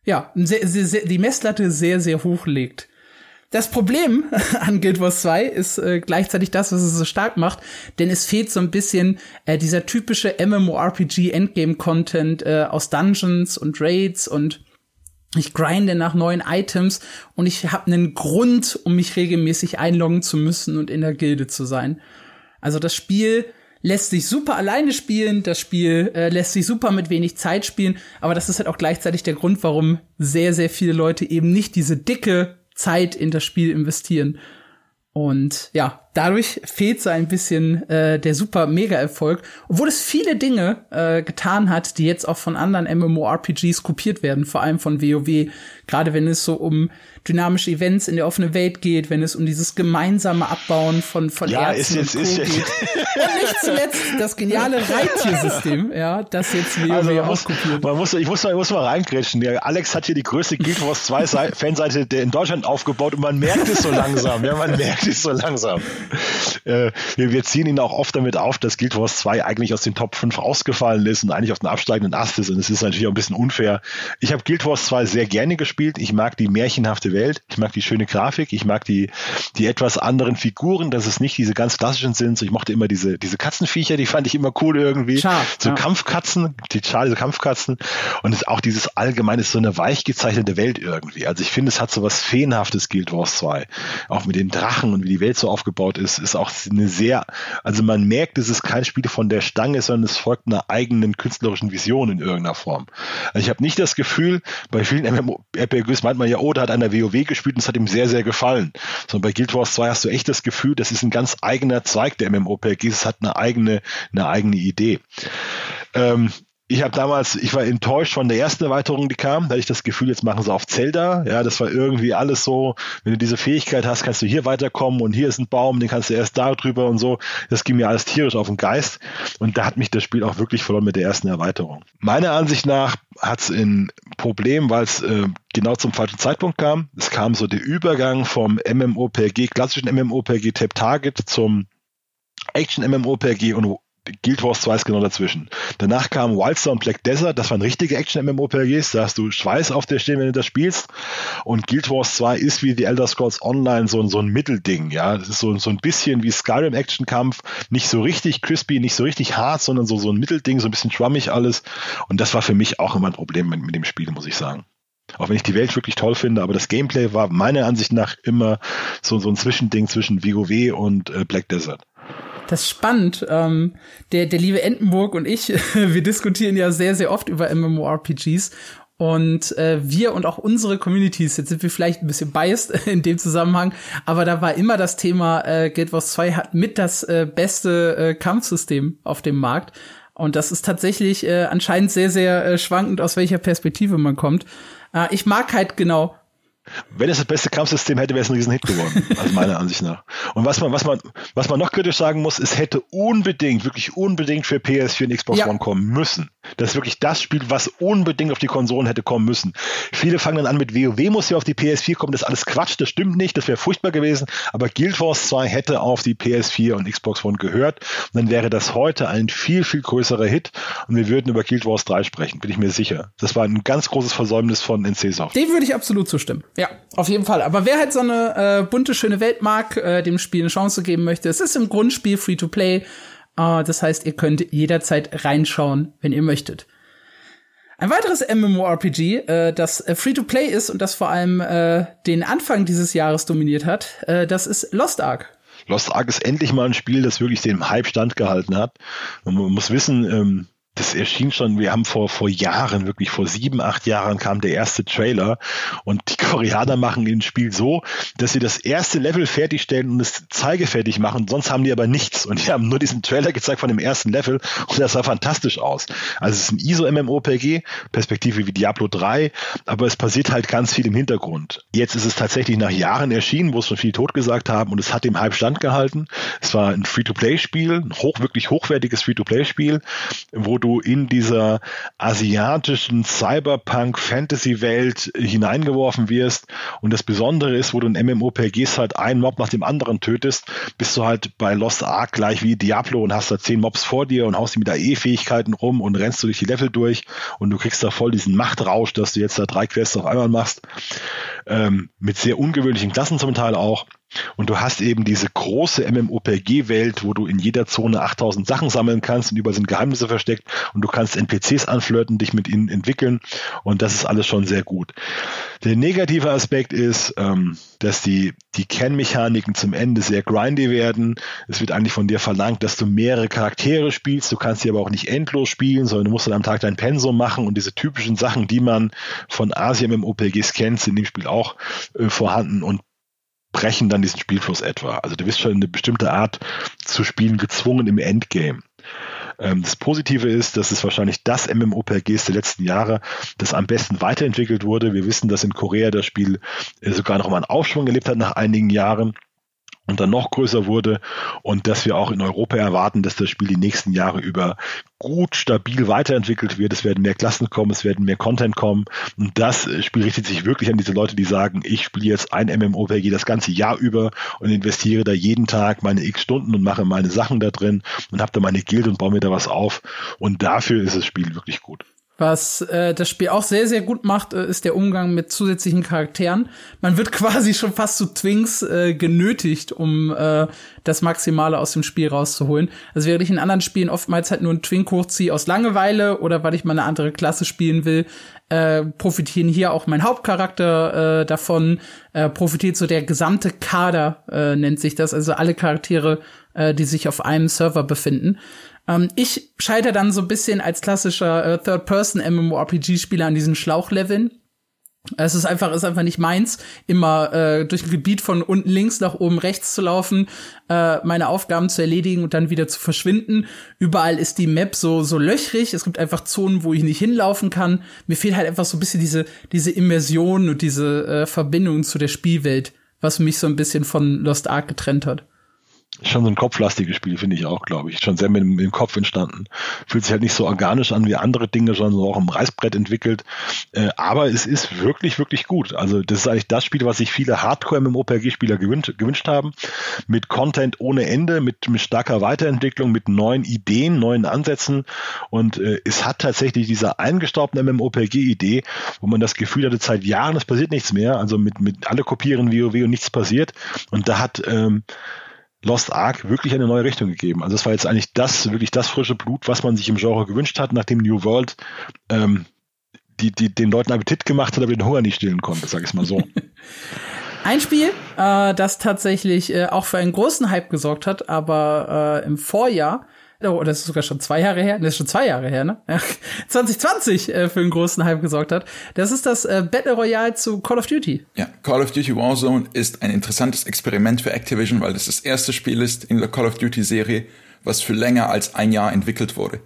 ja, sehr, sehr, sehr, die Messlatte sehr, sehr hoch legt. Das Problem an Guild Wars 2 ist äh, gleichzeitig das, was es so stark macht, denn es fehlt so ein bisschen äh, dieser typische MMORPG Endgame-Content äh, aus Dungeons und Raids und ich grinde nach neuen Items und ich habe einen Grund, um mich regelmäßig einloggen zu müssen und in der Gilde zu sein. Also das Spiel lässt sich super alleine spielen, das Spiel äh, lässt sich super mit wenig Zeit spielen, aber das ist halt auch gleichzeitig der Grund, warum sehr, sehr viele Leute eben nicht diese dicke Zeit in das Spiel investieren. Und ja, dadurch fehlt so ein bisschen äh, der super Mega-Erfolg, obwohl es viele Dinge äh, getan hat, die jetzt auch von anderen MMORPGs kopiert werden, vor allem von WoW. Gerade wenn es so um dynamische Events in der offenen Welt geht, wenn es um dieses gemeinsame Abbauen von von ja, Ärzten ist, ist, und ist, geht. und nicht zuletzt das geniale Reitiersystem, ja, das jetzt WoW also auch kopiert. Man muss, ich muss mal, ich muss mal reingrätschen. Der Alex hat hier die größte Guild Wars 2 Fanseite in Deutschland aufgebaut und man merkt es so langsam. Ja, man merkt es so langsam. Äh, wir, wir, ziehen ihn auch oft damit auf, dass Guild Wars 2 eigentlich aus den Top 5 ausgefallen ist und eigentlich auf den absteigenden Ast ist. Und es ist natürlich auch ein bisschen unfair. Ich habe Guild Wars 2 sehr gerne gespielt. Ich mag die märchenhafte Welt. Ich mag die schöne Grafik. Ich mag die, die etwas anderen Figuren, dass es nicht diese ganz klassischen sind. So, ich mochte immer diese, diese Katzenviecher, die fand ich immer cool irgendwie. Schar, so ja. Kampfkatzen, die schade, so Kampfkatzen. Und es auch dieses allgemeine, so eine weich gezeichnete Welt irgendwie. Also ich finde, es hat so was Feenhaftes Guild Wars 2. Auch mit den Drachen und wie die Welt so aufgebaut ist, ist auch eine sehr, also man merkt, es ist kein Spiel von der Stange, sondern es folgt einer eigenen künstlerischen Vision in irgendeiner Form. Also ich habe nicht das Gefühl, bei vielen MMORPGs meint man ja, oh, da hat einer WoW gespielt und es hat ihm sehr, sehr gefallen. Sondern bei Guild Wars 2 hast du echt das Gefühl, das ist ein ganz eigener Zweig der MMORPGs, es hat eine eigene, eine eigene Idee. Ähm, ich habe damals, ich war enttäuscht von der ersten Erweiterung, die kam. Da hatte ich das Gefühl, jetzt machen sie auf Zelda. Ja, das war irgendwie alles so, wenn du diese Fähigkeit hast, kannst du hier weiterkommen und hier ist ein Baum, den kannst du erst da drüber und so. Das ging mir alles tierisch auf den Geist. Und da hat mich das Spiel auch wirklich verloren mit der ersten Erweiterung. Meiner Ansicht nach hat es ein Problem, weil es äh, genau zum falschen Zeitpunkt kam. Es kam so der Übergang vom MMOPG, klassischen MMOPG Tap Target zum Action MMOPG und Guild Wars 2 ist genau dazwischen. Danach kam Wildstar und Black Desert, das waren richtige Action-MMORPGs, da hast du Schweiß auf der Stirn, wenn du das spielst. Und Guild Wars 2 ist wie die Elder Scrolls Online so, so ein Mittelding, ja. Das ist so, so ein bisschen wie Skyrim Action-Kampf, nicht so richtig crispy, nicht so richtig hart, sondern so, so ein Mittelding, so ein bisschen schwammig alles. Und das war für mich auch immer ein Problem mit, mit dem Spiel, muss ich sagen. Auch wenn ich die Welt wirklich toll finde, aber das Gameplay war meiner Ansicht nach immer so, so ein Zwischending zwischen WoW und äh, Black Desert. Das ist spannend. Ähm, der, der liebe Entenburg und ich, wir diskutieren ja sehr, sehr oft über MMORPGs. Und äh, wir und auch unsere Communities, jetzt sind wir vielleicht ein bisschen biased in dem Zusammenhang, aber da war immer das Thema, äh, Guild Wars 2 hat mit das äh, beste äh, Kampfsystem auf dem Markt. Und das ist tatsächlich äh, anscheinend sehr, sehr äh, schwankend, aus welcher Perspektive man kommt. Äh, ich mag halt genau wenn es das beste Kampfsystem hätte, wäre es ein Riesenhit geworden, also meiner Ansicht nach. Und was man, was man, was man noch kritisch sagen muss, es hätte unbedingt, wirklich unbedingt für PS4 und Xbox ja. One kommen müssen. Das ist wirklich das Spiel, was unbedingt auf die Konsolen hätte kommen müssen. Viele fangen dann an mit WoW muss ja auf die PS4 kommen, das ist alles Quatsch, das stimmt nicht, das wäre furchtbar gewesen, aber Guild Wars 2 hätte auf die PS4 und Xbox One gehört und dann wäre das heute ein viel, viel größerer Hit und wir würden über Guild Wars 3 sprechen, bin ich mir sicher. Das war ein ganz großes Versäumnis von NC Soft. Dem würde ich absolut zustimmen. Ja, auf jeden Fall. Aber wer halt so eine äh, bunte, schöne Welt mag, äh, dem Spiel eine Chance geben möchte, es ist im Grundspiel Free-to-Play. Äh, das heißt, ihr könnt jederzeit reinschauen, wenn ihr möchtet. Ein weiteres MMORPG, äh, das äh, Free-to-Play ist und das vor allem äh, den Anfang dieses Jahres dominiert hat, äh, das ist Lost Ark. Lost Ark ist endlich mal ein Spiel, das wirklich dem Hype standgehalten hat. Und man muss wissen, ähm, das erschien schon, wir haben vor, vor Jahren, wirklich vor sieben, acht Jahren kam der erste Trailer und die Koreaner machen ein Spiel so, dass sie das erste Level fertigstellen und es zeigefertig machen, sonst haben die aber nichts und die haben nur diesen Trailer gezeigt von dem ersten Level und das sah fantastisch aus. Also es ist ein ISO-MMOPG, Perspektive wie Diablo 3, aber es passiert halt ganz viel im Hintergrund. Jetzt ist es tatsächlich nach Jahren erschienen, wo es schon viel tot gesagt haben und es hat dem Hype standgehalten. Es war ein Free-to-Play-Spiel, ein hoch, wirklich hochwertiges Free-to-Play-Spiel, wo du du in dieser asiatischen Cyberpunk-Fantasy-Welt hineingeworfen wirst. Und das Besondere ist, wo du in MMOPGs halt einen Mob nach dem anderen tötest, bist du halt bei Lost Ark gleich wie Diablo und hast da zehn Mobs vor dir und haust die mit AE-Fähigkeiten rum und rennst du durch die Level durch und du kriegst da voll diesen Machtrausch, dass du jetzt da drei Quests auf einmal machst. Ähm, mit sehr ungewöhnlichen Klassen zum Teil auch. Und du hast eben diese große MMOPG-Welt, wo du in jeder Zone 8000 Sachen sammeln kannst und überall sind Geheimnisse versteckt und du kannst NPCs anflirten, dich mit ihnen entwickeln und das ist alles schon sehr gut. Der negative Aspekt ist, ähm, dass die, die Kernmechaniken zum Ende sehr grindy werden. Es wird eigentlich von dir verlangt, dass du mehrere Charaktere spielst. Du kannst sie aber auch nicht endlos spielen, sondern du musst dann am Tag dein Pensum machen und diese typischen Sachen, die man von Asien im OPGs kennt, sind in dem Spiel auch äh, vorhanden und brechen dann diesen Spielfluss etwa. Also du bist schon eine bestimmte Art zu spielen gezwungen im Endgame. Ähm, das Positive ist, dass es wahrscheinlich das MMOPGs der letzten Jahre, das am besten weiterentwickelt wurde. Wir wissen, dass in Korea das Spiel äh, sogar noch mal einen Aufschwung erlebt hat nach einigen Jahren und dann noch größer wurde und dass wir auch in Europa erwarten, dass das Spiel die nächsten Jahre über gut stabil weiterentwickelt wird. Es werden mehr Klassen kommen, es werden mehr Content kommen und das Spiel richtet sich wirklich an diese Leute, die sagen, ich spiele jetzt ein MMORPG das ganze Jahr über und investiere da jeden Tag meine x Stunden und mache meine Sachen da drin und habe da meine Guild und baue mir da was auf und dafür ist das Spiel wirklich gut. Was äh, das Spiel auch sehr, sehr gut macht, äh, ist der Umgang mit zusätzlichen Charakteren. Man wird quasi schon fast zu Twinks äh, genötigt, um äh, das Maximale aus dem Spiel rauszuholen. Also während ich in anderen Spielen oftmals halt nur einen Twink hochziehe aus Langeweile oder weil ich mal eine andere Klasse spielen will, äh, profitieren hier auch mein Hauptcharakter äh, davon, äh, profitiert so der gesamte Kader, äh, nennt sich das, also alle Charaktere, äh, die sich auf einem Server befinden. Ähm, ich scheitere dann so ein bisschen als klassischer äh, Third-Person-MMORPG-Spieler an diesen Schlauchleveln. Es ist einfach, ist einfach nicht meins, immer äh, durch ein Gebiet von unten links nach oben rechts zu laufen, äh, meine Aufgaben zu erledigen und dann wieder zu verschwinden. Überall ist die Map so so löchrig. Es gibt einfach Zonen, wo ich nicht hinlaufen kann. Mir fehlt halt einfach so ein bisschen diese diese Immersion und diese äh, Verbindung zu der Spielwelt, was mich so ein bisschen von Lost Ark getrennt hat schon so ein kopflastiges Spiel, finde ich auch, glaube ich. Schon sehr mit, mit, dem Kopf entstanden. Fühlt sich halt nicht so organisch an wie andere Dinge, sondern so auch im Reißbrett entwickelt. Äh, aber es ist wirklich, wirklich gut. Also das ist eigentlich das Spiel, was sich viele Hardcore-MMORPG-Spieler gewünscht, gewünscht haben. Mit Content ohne Ende, mit, mit starker Weiterentwicklung, mit neuen Ideen, neuen Ansätzen. Und äh, es hat tatsächlich diese eingestaubten MMORPG-Idee, wo man das Gefühl hatte, seit Jahren, es passiert nichts mehr. Also mit, mit alle kopieren WoW und nichts passiert. Und da hat ähm, Lost Ark wirklich eine neue Richtung gegeben. Also es war jetzt eigentlich das, wirklich das frische Blut, was man sich im Genre gewünscht hat, nachdem New World ähm, die, die den Leuten Appetit gemacht hat, aber den Hunger nicht stillen konnte, sag ich mal so. Ein Spiel, äh, das tatsächlich äh, auch für einen großen Hype gesorgt hat, aber äh, im Vorjahr oh, das ist sogar schon zwei Jahre her, das ist schon zwei Jahre her, ne? 2020 äh, für einen großen Hype gesorgt hat. Das ist das äh, Battle Royale zu Call of Duty. Ja, Call of Duty Warzone ist ein interessantes Experiment für Activision, weil das das erste Spiel ist in der Call of Duty Serie, was für länger als ein Jahr entwickelt wurde.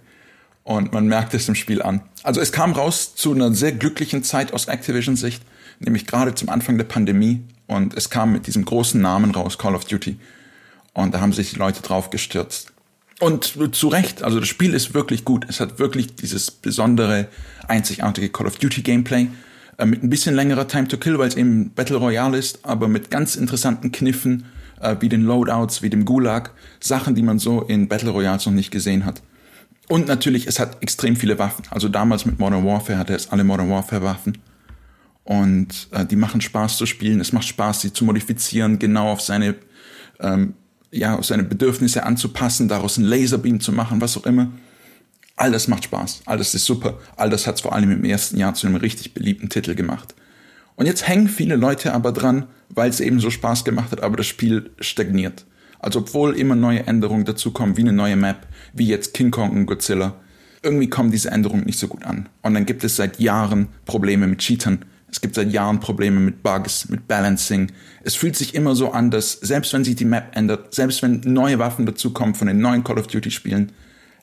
Und man merkt es im Spiel an. Also es kam raus zu einer sehr glücklichen Zeit aus Activision Sicht, nämlich gerade zum Anfang der Pandemie. Und es kam mit diesem großen Namen raus, Call of Duty. Und da haben sich die Leute drauf gestürzt. Und zu Recht, also das Spiel ist wirklich gut. Es hat wirklich dieses besondere, einzigartige Call of Duty Gameplay äh, mit ein bisschen längerer Time to Kill, weil es eben Battle Royale ist, aber mit ganz interessanten Kniffen, äh, wie den Loadouts, wie dem Gulag, Sachen, die man so in Battle Royales noch nicht gesehen hat. Und natürlich, es hat extrem viele Waffen. Also damals mit Modern Warfare hatte es alle Modern Warfare Waffen. Und äh, die machen Spaß zu spielen. Es macht Spaß, sie zu modifizieren, genau auf seine ähm, ja, seine Bedürfnisse anzupassen, daraus einen Laserbeam zu machen, was auch immer. All das macht Spaß, all das ist super, all das hat es vor allem im ersten Jahr zu einem richtig beliebten Titel gemacht. Und jetzt hängen viele Leute aber dran, weil es eben so Spaß gemacht hat, aber das Spiel stagniert. Also obwohl immer neue Änderungen dazukommen, wie eine neue Map, wie jetzt King Kong und Godzilla, irgendwie kommen diese Änderungen nicht so gut an. Und dann gibt es seit Jahren Probleme mit Cheatern, es gibt seit Jahren Probleme mit Bugs, mit Balancing. Es fühlt sich immer so an, dass selbst wenn sich die Map ändert, selbst wenn neue Waffen dazukommen von den neuen Call of Duty Spielen,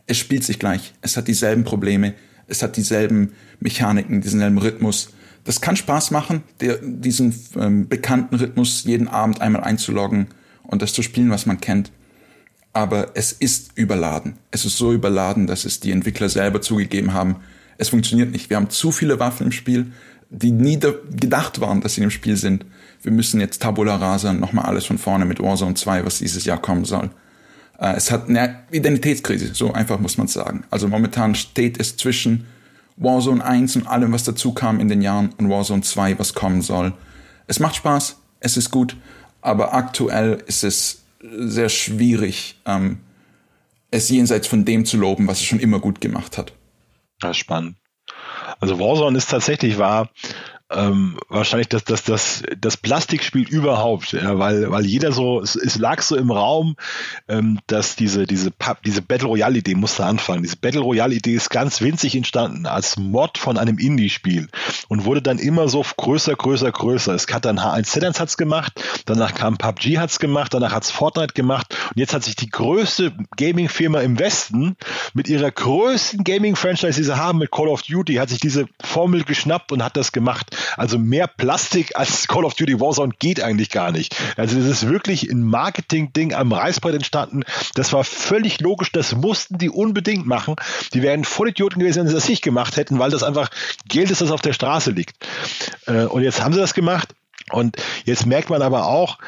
es spielt sich gleich. Es hat dieselben Probleme, es hat dieselben Mechaniken, diesen selben Rhythmus. Das kann Spaß machen, der, diesen ähm, bekannten Rhythmus jeden Abend einmal einzuloggen und das zu spielen, was man kennt. Aber es ist überladen. Es ist so überladen, dass es die Entwickler selber zugegeben haben. Es funktioniert nicht. Wir haben zu viele Waffen im Spiel die nie gedacht waren, dass sie im Spiel sind. Wir müssen jetzt Tabula Rasa nochmal alles von vorne mit Warzone 2, was dieses Jahr kommen soll. Äh, es hat eine Identitätskrise, so einfach muss man sagen. Also momentan steht es zwischen Warzone 1 und allem, was dazu kam in den Jahren und Warzone 2, was kommen soll. Es macht Spaß, es ist gut, aber aktuell ist es sehr schwierig, ähm, es jenseits von dem zu loben, was es schon immer gut gemacht hat. Das ist spannend. Also Warzone ist tatsächlich wahr, ähm, wahrscheinlich das, das, das, das Plastikspiel überhaupt, ja, weil, weil jeder so, es, es lag so im Raum, ähm, dass diese, diese, diese Battle Royale Idee musste anfangen. Diese Battle Royale Idee ist ganz winzig entstanden als Mod von einem Indie-Spiel und wurde dann immer so größer, größer, größer. Es hat dann H1Z1 hat's gemacht, danach kam PUBG hat's gemacht, danach hat's Fortnite gemacht und jetzt hat sich die größte Gaming-Firma im Westen mit ihrer größten Gaming-Franchise, die sie haben, mit Call of Duty, hat sich diese Formel geschnappt und hat das gemacht. Also mehr Plastik als Call of Duty Warzone geht eigentlich gar nicht. Also das ist wirklich ein Marketing-Ding am Reißbrett entstanden. Das war völlig logisch, das mussten die unbedingt machen. Die wären Vollidioten gewesen, wenn sie das nicht gemacht hätten, weil das einfach Geld ist, das auf der Straße liegt. Äh, und jetzt haben sie das gemacht. Und jetzt merkt man aber auch,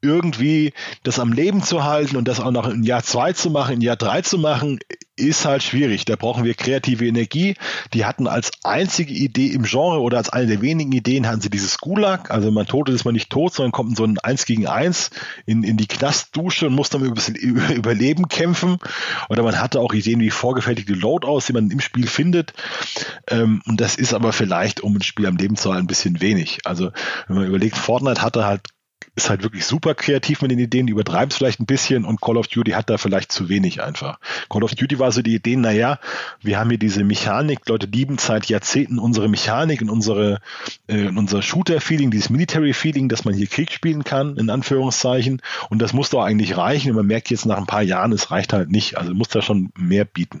irgendwie das am Leben zu halten und das auch noch in Jahr zwei zu machen, in Jahr drei zu machen, ist halt schwierig. Da brauchen wir kreative Energie. Die hatten als einzige Idee im Genre oder als eine der wenigen Ideen hatten sie dieses Gulag. Also man tot ist man nicht tot, sondern kommt in so ein Eins gegen Eins in, in die Knastdusche und muss dann über Überleben kämpfen. Oder man hatte auch Ideen wie vorgefertigte Loadouts, die man im Spiel findet. Ähm, und das ist aber vielleicht, um ein Spiel am Leben zu halten, ein bisschen wenig. Also wenn man überlegt, Fortnite hatte halt ist halt wirklich super kreativ mit den Ideen, die übertreibt es vielleicht ein bisschen und Call of Duty hat da vielleicht zu wenig einfach. Call of Duty war so die Idee, naja, wir haben hier diese Mechanik, Leute lieben seit Jahrzehnten unsere Mechanik und unsere, äh, unser Shooter-Feeling, dieses Military-Feeling, dass man hier Krieg spielen kann, in Anführungszeichen. Und das muss doch eigentlich reichen. Und man merkt jetzt nach ein paar Jahren, es reicht halt nicht. Also muss da schon mehr bieten.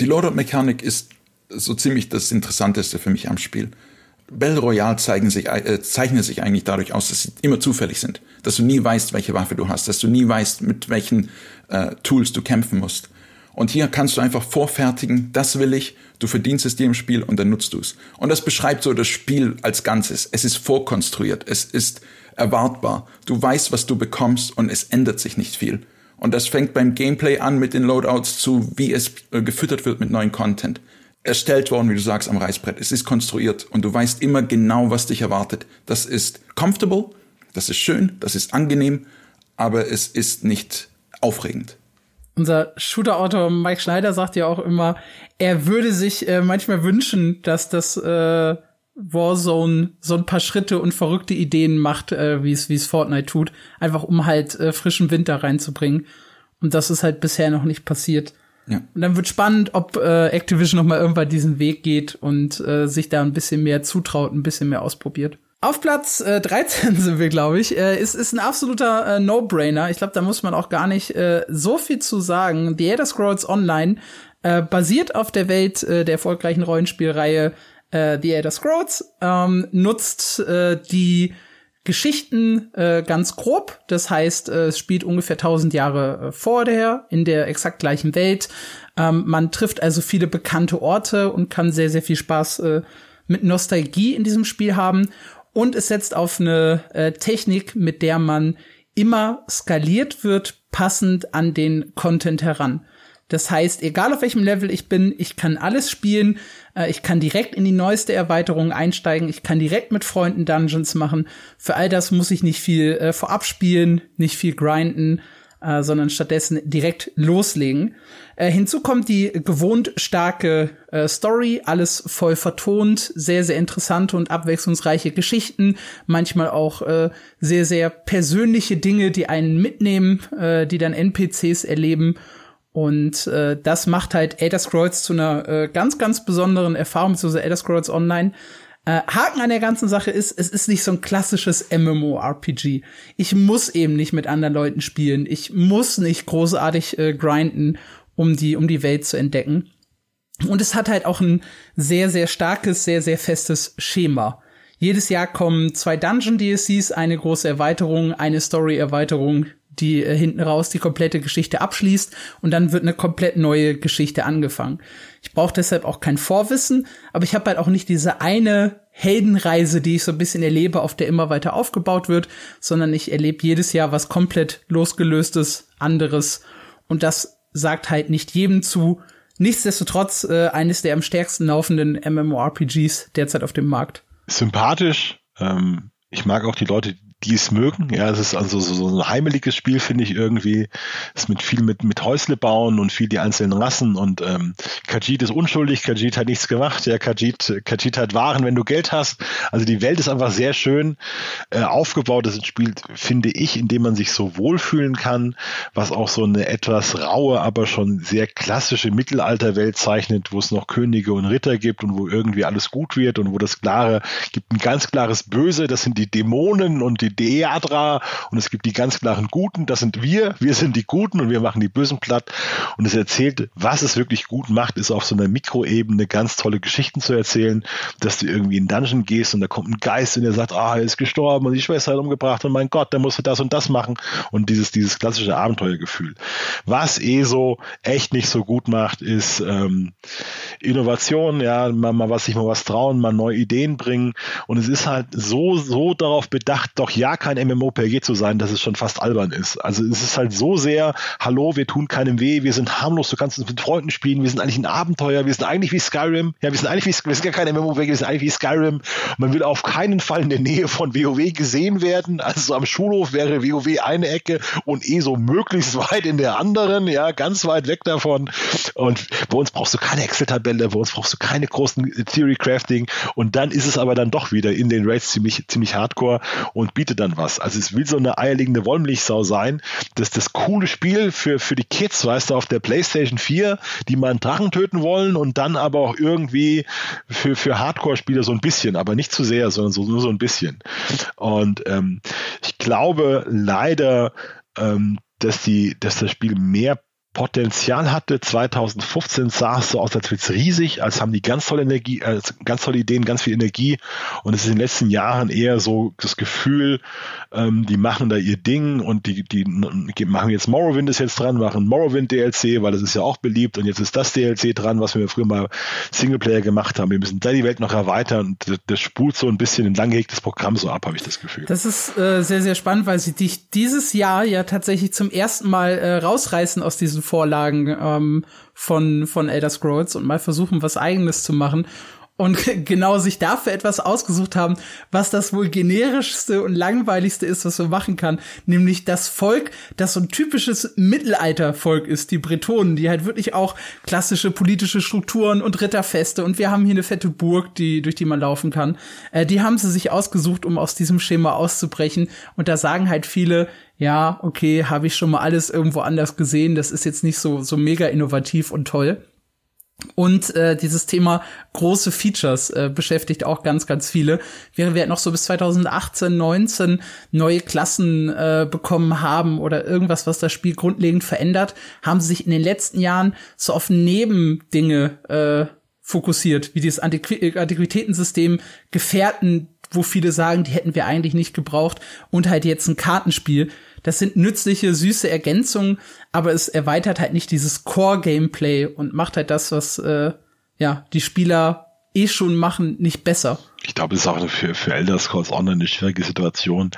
Die Loadout-Mechanik ist so ziemlich das Interessanteste für mich am Spiel. Battle Royale zeigen sich, äh, zeichnen sich eigentlich dadurch aus, dass sie immer zufällig sind. Dass du nie weißt, welche Waffe du hast, dass du nie weißt, mit welchen äh, Tools du kämpfen musst. Und hier kannst du einfach vorfertigen, das will ich, du verdienst es dir im Spiel und dann nutzt du es. Und das beschreibt so das Spiel als Ganzes. Es ist vorkonstruiert, es ist erwartbar. Du weißt, was du bekommst und es ändert sich nicht viel. Und das fängt beim Gameplay an mit den Loadouts zu, wie es äh, gefüttert wird mit neuen Content erstellt worden, wie du sagst, am Reißbrett. Es ist konstruiert und du weißt immer genau, was dich erwartet. Das ist comfortable, das ist schön, das ist angenehm, aber es ist nicht aufregend. Unser Shooter-Autor Mike Schneider sagt ja auch immer, er würde sich äh, manchmal wünschen, dass das äh, Warzone so ein paar Schritte und verrückte Ideen macht, äh, wie es wie es Fortnite tut, einfach um halt äh, frischen Wind da reinzubringen. Und das ist halt bisher noch nicht passiert. Ja. Und dann wird spannend, ob äh, Activision noch mal irgendwann diesen Weg geht und äh, sich da ein bisschen mehr zutraut, ein bisschen mehr ausprobiert. Auf Platz äh, 13 sind wir, glaube ich. Äh, ist, ist ein absoluter äh, No-Brainer. Ich glaube, da muss man auch gar nicht äh, so viel zu sagen. The Elder Scrolls Online äh, basiert auf der Welt äh, der erfolgreichen Rollenspielreihe äh, The Elder Scrolls, ähm, nutzt äh, die Geschichten äh, ganz grob. Das heißt, äh, es spielt ungefähr 1000 Jahre äh, vorher in der exakt gleichen Welt. Ähm, man trifft also viele bekannte Orte und kann sehr, sehr viel Spaß äh, mit Nostalgie in diesem Spiel haben. Und es setzt auf eine äh, Technik, mit der man immer skaliert wird, passend an den Content heran. Das heißt, egal auf welchem Level ich bin, ich kann alles spielen. Äh, ich kann direkt in die neueste Erweiterung einsteigen. Ich kann direkt mit Freunden Dungeons machen. Für all das muss ich nicht viel äh, vorab spielen, nicht viel grinden, äh, sondern stattdessen direkt loslegen. Hinzu kommt die gewohnt starke Story, alles voll vertont, sehr, sehr interessante und abwechslungsreiche Geschichten, manchmal auch sehr, sehr persönliche Dinge, die einen mitnehmen, die dann NPCs erleben und äh, das macht halt Elder Scrolls zu einer äh, ganz, ganz besonderen Erfahrung, beziehungsweise Elder Scrolls Online. Äh, Haken an der ganzen Sache ist, es ist nicht so ein klassisches MMORPG. Ich muss eben nicht mit anderen Leuten spielen. Ich muss nicht großartig äh, grinden, um die, um die Welt zu entdecken. Und es hat halt auch ein sehr, sehr starkes, sehr, sehr festes Schema. Jedes Jahr kommen zwei Dungeon DLCs, eine große Erweiterung, eine Story-Erweiterung, die äh, hinten raus die komplette Geschichte abschließt und dann wird eine komplett neue Geschichte angefangen. Ich brauche deshalb auch kein Vorwissen, aber ich habe halt auch nicht diese eine Heldenreise, die ich so ein bisschen erlebe, auf der immer weiter aufgebaut wird, sondern ich erlebe jedes Jahr was komplett losgelöstes, anderes und das sagt halt nicht jedem zu. Nichtsdestotrotz äh, eines der am stärksten laufenden MMORPGs derzeit auf dem Markt. Sympathisch. Ähm, ich mag auch die Leute, die es mögen. Ja, es ist also so, ein heimeliges Spiel, finde ich irgendwie. Es ist mit viel mit, mit Häusle bauen und viel die einzelnen Rassen und ähm, Kajit ist unschuldig, Kajit hat nichts gemacht. Ja, Kajit, Kajit hat Waren, wenn du Geld hast. Also die Welt ist einfach sehr schön äh, aufgebaut. Das ist ein Spiel, finde ich, in dem man sich so wohlfühlen kann, was auch so eine etwas raue, aber schon sehr klassische Mittelalterwelt zeichnet, wo es noch Könige und Ritter gibt und wo irgendwie alles gut wird und wo das klare, gibt ein ganz klares Böse, das sind die Dämonen und die die Deadra und es gibt die ganz klaren Guten, das sind wir, wir sind die Guten und wir machen die Bösen platt. Und es erzählt, was es wirklich gut macht, ist auf so einer Mikroebene ganz tolle Geschichten zu erzählen, dass du irgendwie in Dungeon gehst und da kommt ein Geist und der sagt, ah, er ist gestorben und die Schwester hat umgebracht und mein Gott, der musste das und das machen. Und dieses, dieses klassische Abenteuergefühl. Was ESO echt nicht so gut macht, ist ähm, Innovation, ja, mal, mal was sich mal was trauen, mal neue Ideen bringen. Und es ist halt so, so darauf bedacht, doch ja kein MMOPG zu sein, dass es schon fast albern ist. Also es ist halt so sehr, hallo, wir tun keinem weh, wir sind harmlos, du kannst uns mit Freunden spielen, wir sind eigentlich ein Abenteuer, wir sind eigentlich wie Skyrim, ja, wir sind eigentlich wie, wir sind ja kein MMOPG, wir sind eigentlich wie Skyrim. Man will auf keinen Fall in der Nähe von WoW gesehen werden, also so am Schulhof wäre WoW eine Ecke und eh so möglichst weit in der anderen, ja, ganz weit weg davon. Und bei uns brauchst du keine Excel-Tabelle Tabelle, bei uns brauchst du keine großen Theory Crafting und dann ist es aber dann doch wieder in den Raids ziemlich, ziemlich hardcore und bietet dann was. Also es will so eine eierlegende Wollmilchsau sein, dass das coole Spiel für, für die Kids, weißt du, auf der Playstation 4, die mal einen Drachen töten wollen und dann aber auch irgendwie für, für Hardcore-Spieler so ein bisschen, aber nicht zu sehr, sondern so, nur so ein bisschen. Und ähm, ich glaube leider, ähm, dass die, dass das Spiel mehr Potenzial hatte. 2015 sah es so aus, als wäre es riesig, als haben die ganz tolle Energie, äh, ganz tolle Ideen, ganz viel Energie. Und es ist in den letzten Jahren eher so das Gefühl, ähm, die machen da ihr Ding und die, die, machen jetzt Morrowind ist jetzt dran, machen Morrowind DLC, weil das ist ja auch beliebt und jetzt ist das DLC dran, was wir früher mal Singleplayer gemacht haben. Wir müssen da die Welt noch erweitern und das, spult so ein bisschen ein langgehegtes Programm so ab, habe ich das Gefühl. Das ist äh, sehr, sehr spannend, weil sie dich dieses Jahr ja tatsächlich zum ersten Mal äh, rausreißen aus diesen Vorlagen ähm, von, von Elder Scrolls und mal versuchen, was eigenes zu machen und genau sich dafür etwas ausgesucht haben, was das wohl generischste und langweiligste ist, was man machen kann, nämlich das Volk, das so ein typisches Mittelaltervolk ist, die Bretonen, die halt wirklich auch klassische politische Strukturen und Ritterfeste und wir haben hier eine fette Burg, die durch die man laufen kann. Äh, die haben sie sich ausgesucht, um aus diesem Schema auszubrechen und da sagen halt viele, ja, okay, habe ich schon mal alles irgendwo anders gesehen, das ist jetzt nicht so so mega innovativ und toll. Und äh, dieses Thema große Features äh, beschäftigt auch ganz, ganz viele. Während wir noch so bis 2018, 19 neue Klassen äh, bekommen haben oder irgendwas, was das Spiel grundlegend verändert, haben sie sich in den letzten Jahren so auf Nebendinge äh, fokussiert, wie dieses Antiqu Antiquitätensystem, Gefährten, wo viele sagen, die hätten wir eigentlich nicht gebraucht, und halt jetzt ein Kartenspiel, das sind nützliche, süße Ergänzungen, aber es erweitert halt nicht dieses Core-Gameplay und macht halt das, was äh, ja die Spieler eh schon machen, nicht besser. Ich glaube, es ist auch für, für Elder Scrolls Online eine schwierige Situation,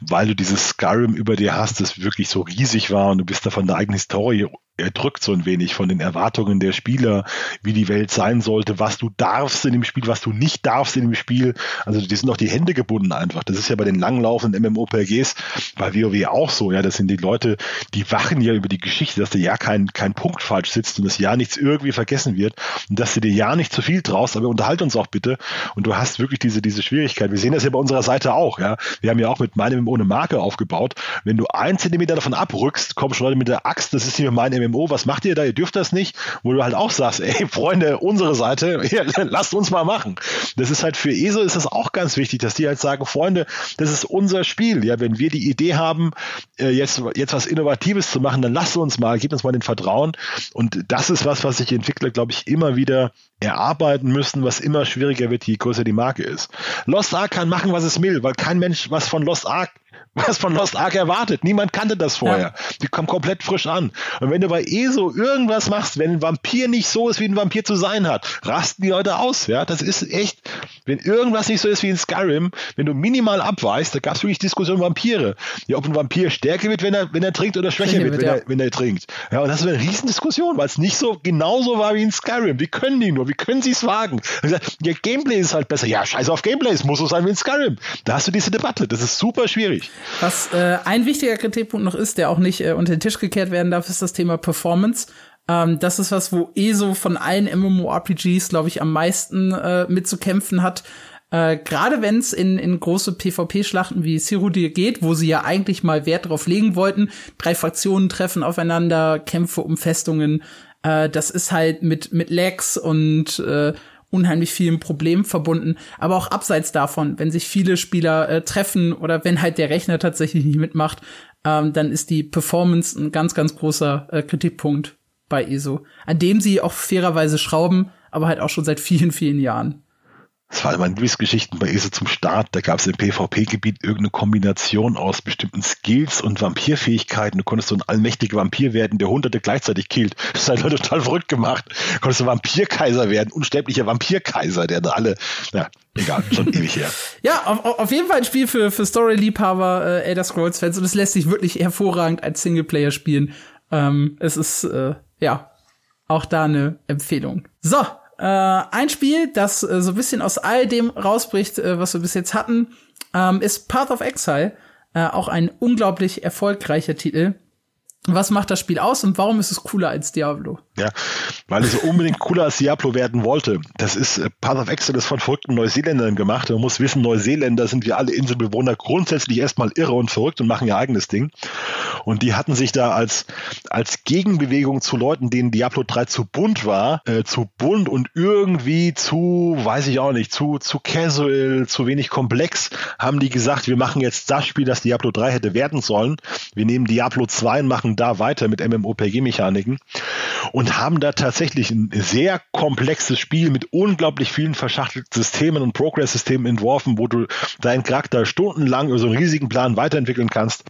weil du dieses Skyrim über dir hast, das wirklich so riesig war und du bist da von der eigenen Historie er drückt so ein wenig von den Erwartungen der Spieler, wie die Welt sein sollte, was du darfst in dem Spiel, was du nicht darfst in dem Spiel. Also die sind auch die Hände gebunden einfach. Das ist ja bei den langlaufenden MMOPGs bei WoW auch so. Ja, das sind die Leute, die wachen ja über die Geschichte, dass der ja kein, kein Punkt falsch sitzt und das ja nichts irgendwie vergessen wird und dass du dir ja nicht zu viel traust, aber unterhalt uns auch bitte. Und du hast wirklich diese, diese Schwierigkeit. Wir sehen das ja bei unserer Seite auch. Ja, wir haben ja auch mit meinem ohne Marke aufgebaut. Wenn du ein Zentimeter davon abrückst, kommen schon Leute mit der Axt, das ist hier mein MMO MMO, was macht ihr da? Ihr dürft das nicht, wo du halt auch sagst, ey, Freunde, unsere Seite, ja, lasst uns mal machen. Das ist halt für ESO ist das auch ganz wichtig, dass die halt sagen, Freunde, das ist unser Spiel. Ja, wenn wir die Idee haben, äh, jetzt, jetzt was Innovatives zu machen, dann lasst uns mal, gebt uns mal den Vertrauen. Und das ist was, was sich Entwickler, glaube ich, immer wieder erarbeiten müssen, was immer schwieriger wird, je größer die Marke ist. Lost Ark kann machen, was es will, weil kein Mensch was von Lost Ark was von Lost Ark erwartet. Niemand kannte das vorher. Ja. Die kommen komplett frisch an. Und wenn du bei ESO irgendwas machst, wenn ein Vampir nicht so ist, wie ein Vampir zu sein hat, rasten die Leute aus. Ja, das ist echt, wenn irgendwas nicht so ist wie in Skyrim, wenn du minimal abweichst, da gab es wirklich Diskussionen um Vampire. Ja, ob ein Vampir stärker wird, wenn er, wenn er trinkt oder schwächer wird, wenn, ja. er, wenn er trinkt. Ja, und das ist eine Riesendiskussion, weil es nicht so genauso war wie in Skyrim. Wie können die nur? Wie können sie es wagen? Gesagt, ja, Gameplay ist halt besser. Ja, scheiße auf Gameplay, es muss so sein wie in Skyrim. Da hast du diese Debatte. Das ist super schwierig. Was äh, ein wichtiger Kritikpunkt noch ist, der auch nicht äh, unter den Tisch gekehrt werden darf, ist das Thema Performance. Ähm, das ist was, wo ESO von allen MMORPGs, glaube ich, am meisten äh, mitzukämpfen hat. Äh, Gerade wenn es in, in große PvP-Schlachten wie Cyrodiil geht, wo sie ja eigentlich mal Wert drauf legen wollten, drei Fraktionen treffen aufeinander, Kämpfe um Festungen, äh, das ist halt mit, mit Lags und äh, unheimlich vielen Problemen verbunden. Aber auch abseits davon, wenn sich viele Spieler äh, treffen oder wenn halt der Rechner tatsächlich nicht mitmacht, ähm, dann ist die Performance ein ganz, ganz großer äh, Kritikpunkt bei ESO, an dem sie auch fairerweise schrauben, aber halt auch schon seit vielen, vielen Jahren. Das war immer Geschichten bei ESO zum Start. Da gab es im PvP-Gebiet irgendeine Kombination aus bestimmten Skills und Vampirfähigkeiten. Du konntest so ein allmächtiger Vampir werden, der Hunderte gleichzeitig killt. Das hat Leute total verrückt gemacht. Du konntest ein Vampirkaiser werden, unsterblicher Vampirkaiser, der da alle, ja, egal, schon ewig her. Ja, auf, auf, jeden Fall ein Spiel für, für Story-Liebhaber, äh, Elder Scrolls-Fans und es lässt sich wirklich hervorragend als Singleplayer spielen. Ähm, es ist, äh, ja, auch da eine Empfehlung. So, äh, ein Spiel, das äh, so ein bisschen aus all dem rausbricht, äh, was wir bis jetzt hatten, ähm, ist Path of Exile. Äh, auch ein unglaublich erfolgreicher Titel. Was macht das Spiel aus und warum ist es cooler als Diablo? Ja, weil es unbedingt cooler als Diablo werden wollte. Das ist äh, Path of Exile von verrückten Neuseeländern gemacht. Man muss wissen, Neuseeländer sind wie alle Inselbewohner grundsätzlich erstmal irre und verrückt und machen ihr eigenes Ding. Und die hatten sich da als, als Gegenbewegung zu Leuten, denen Diablo 3 zu bunt war, äh, zu bunt und irgendwie zu, weiß ich auch nicht, zu, zu casual, zu wenig komplex, haben die gesagt, wir machen jetzt das Spiel, das Diablo 3 hätte werden sollen. Wir nehmen Diablo 2 und machen da weiter mit MMOPG-Mechaniken und haben da tatsächlich ein sehr komplexes Spiel mit unglaublich vielen verschachtelten Systemen und Progress-Systemen entworfen, wo du deinen Charakter stundenlang über so einen riesigen Plan weiterentwickeln kannst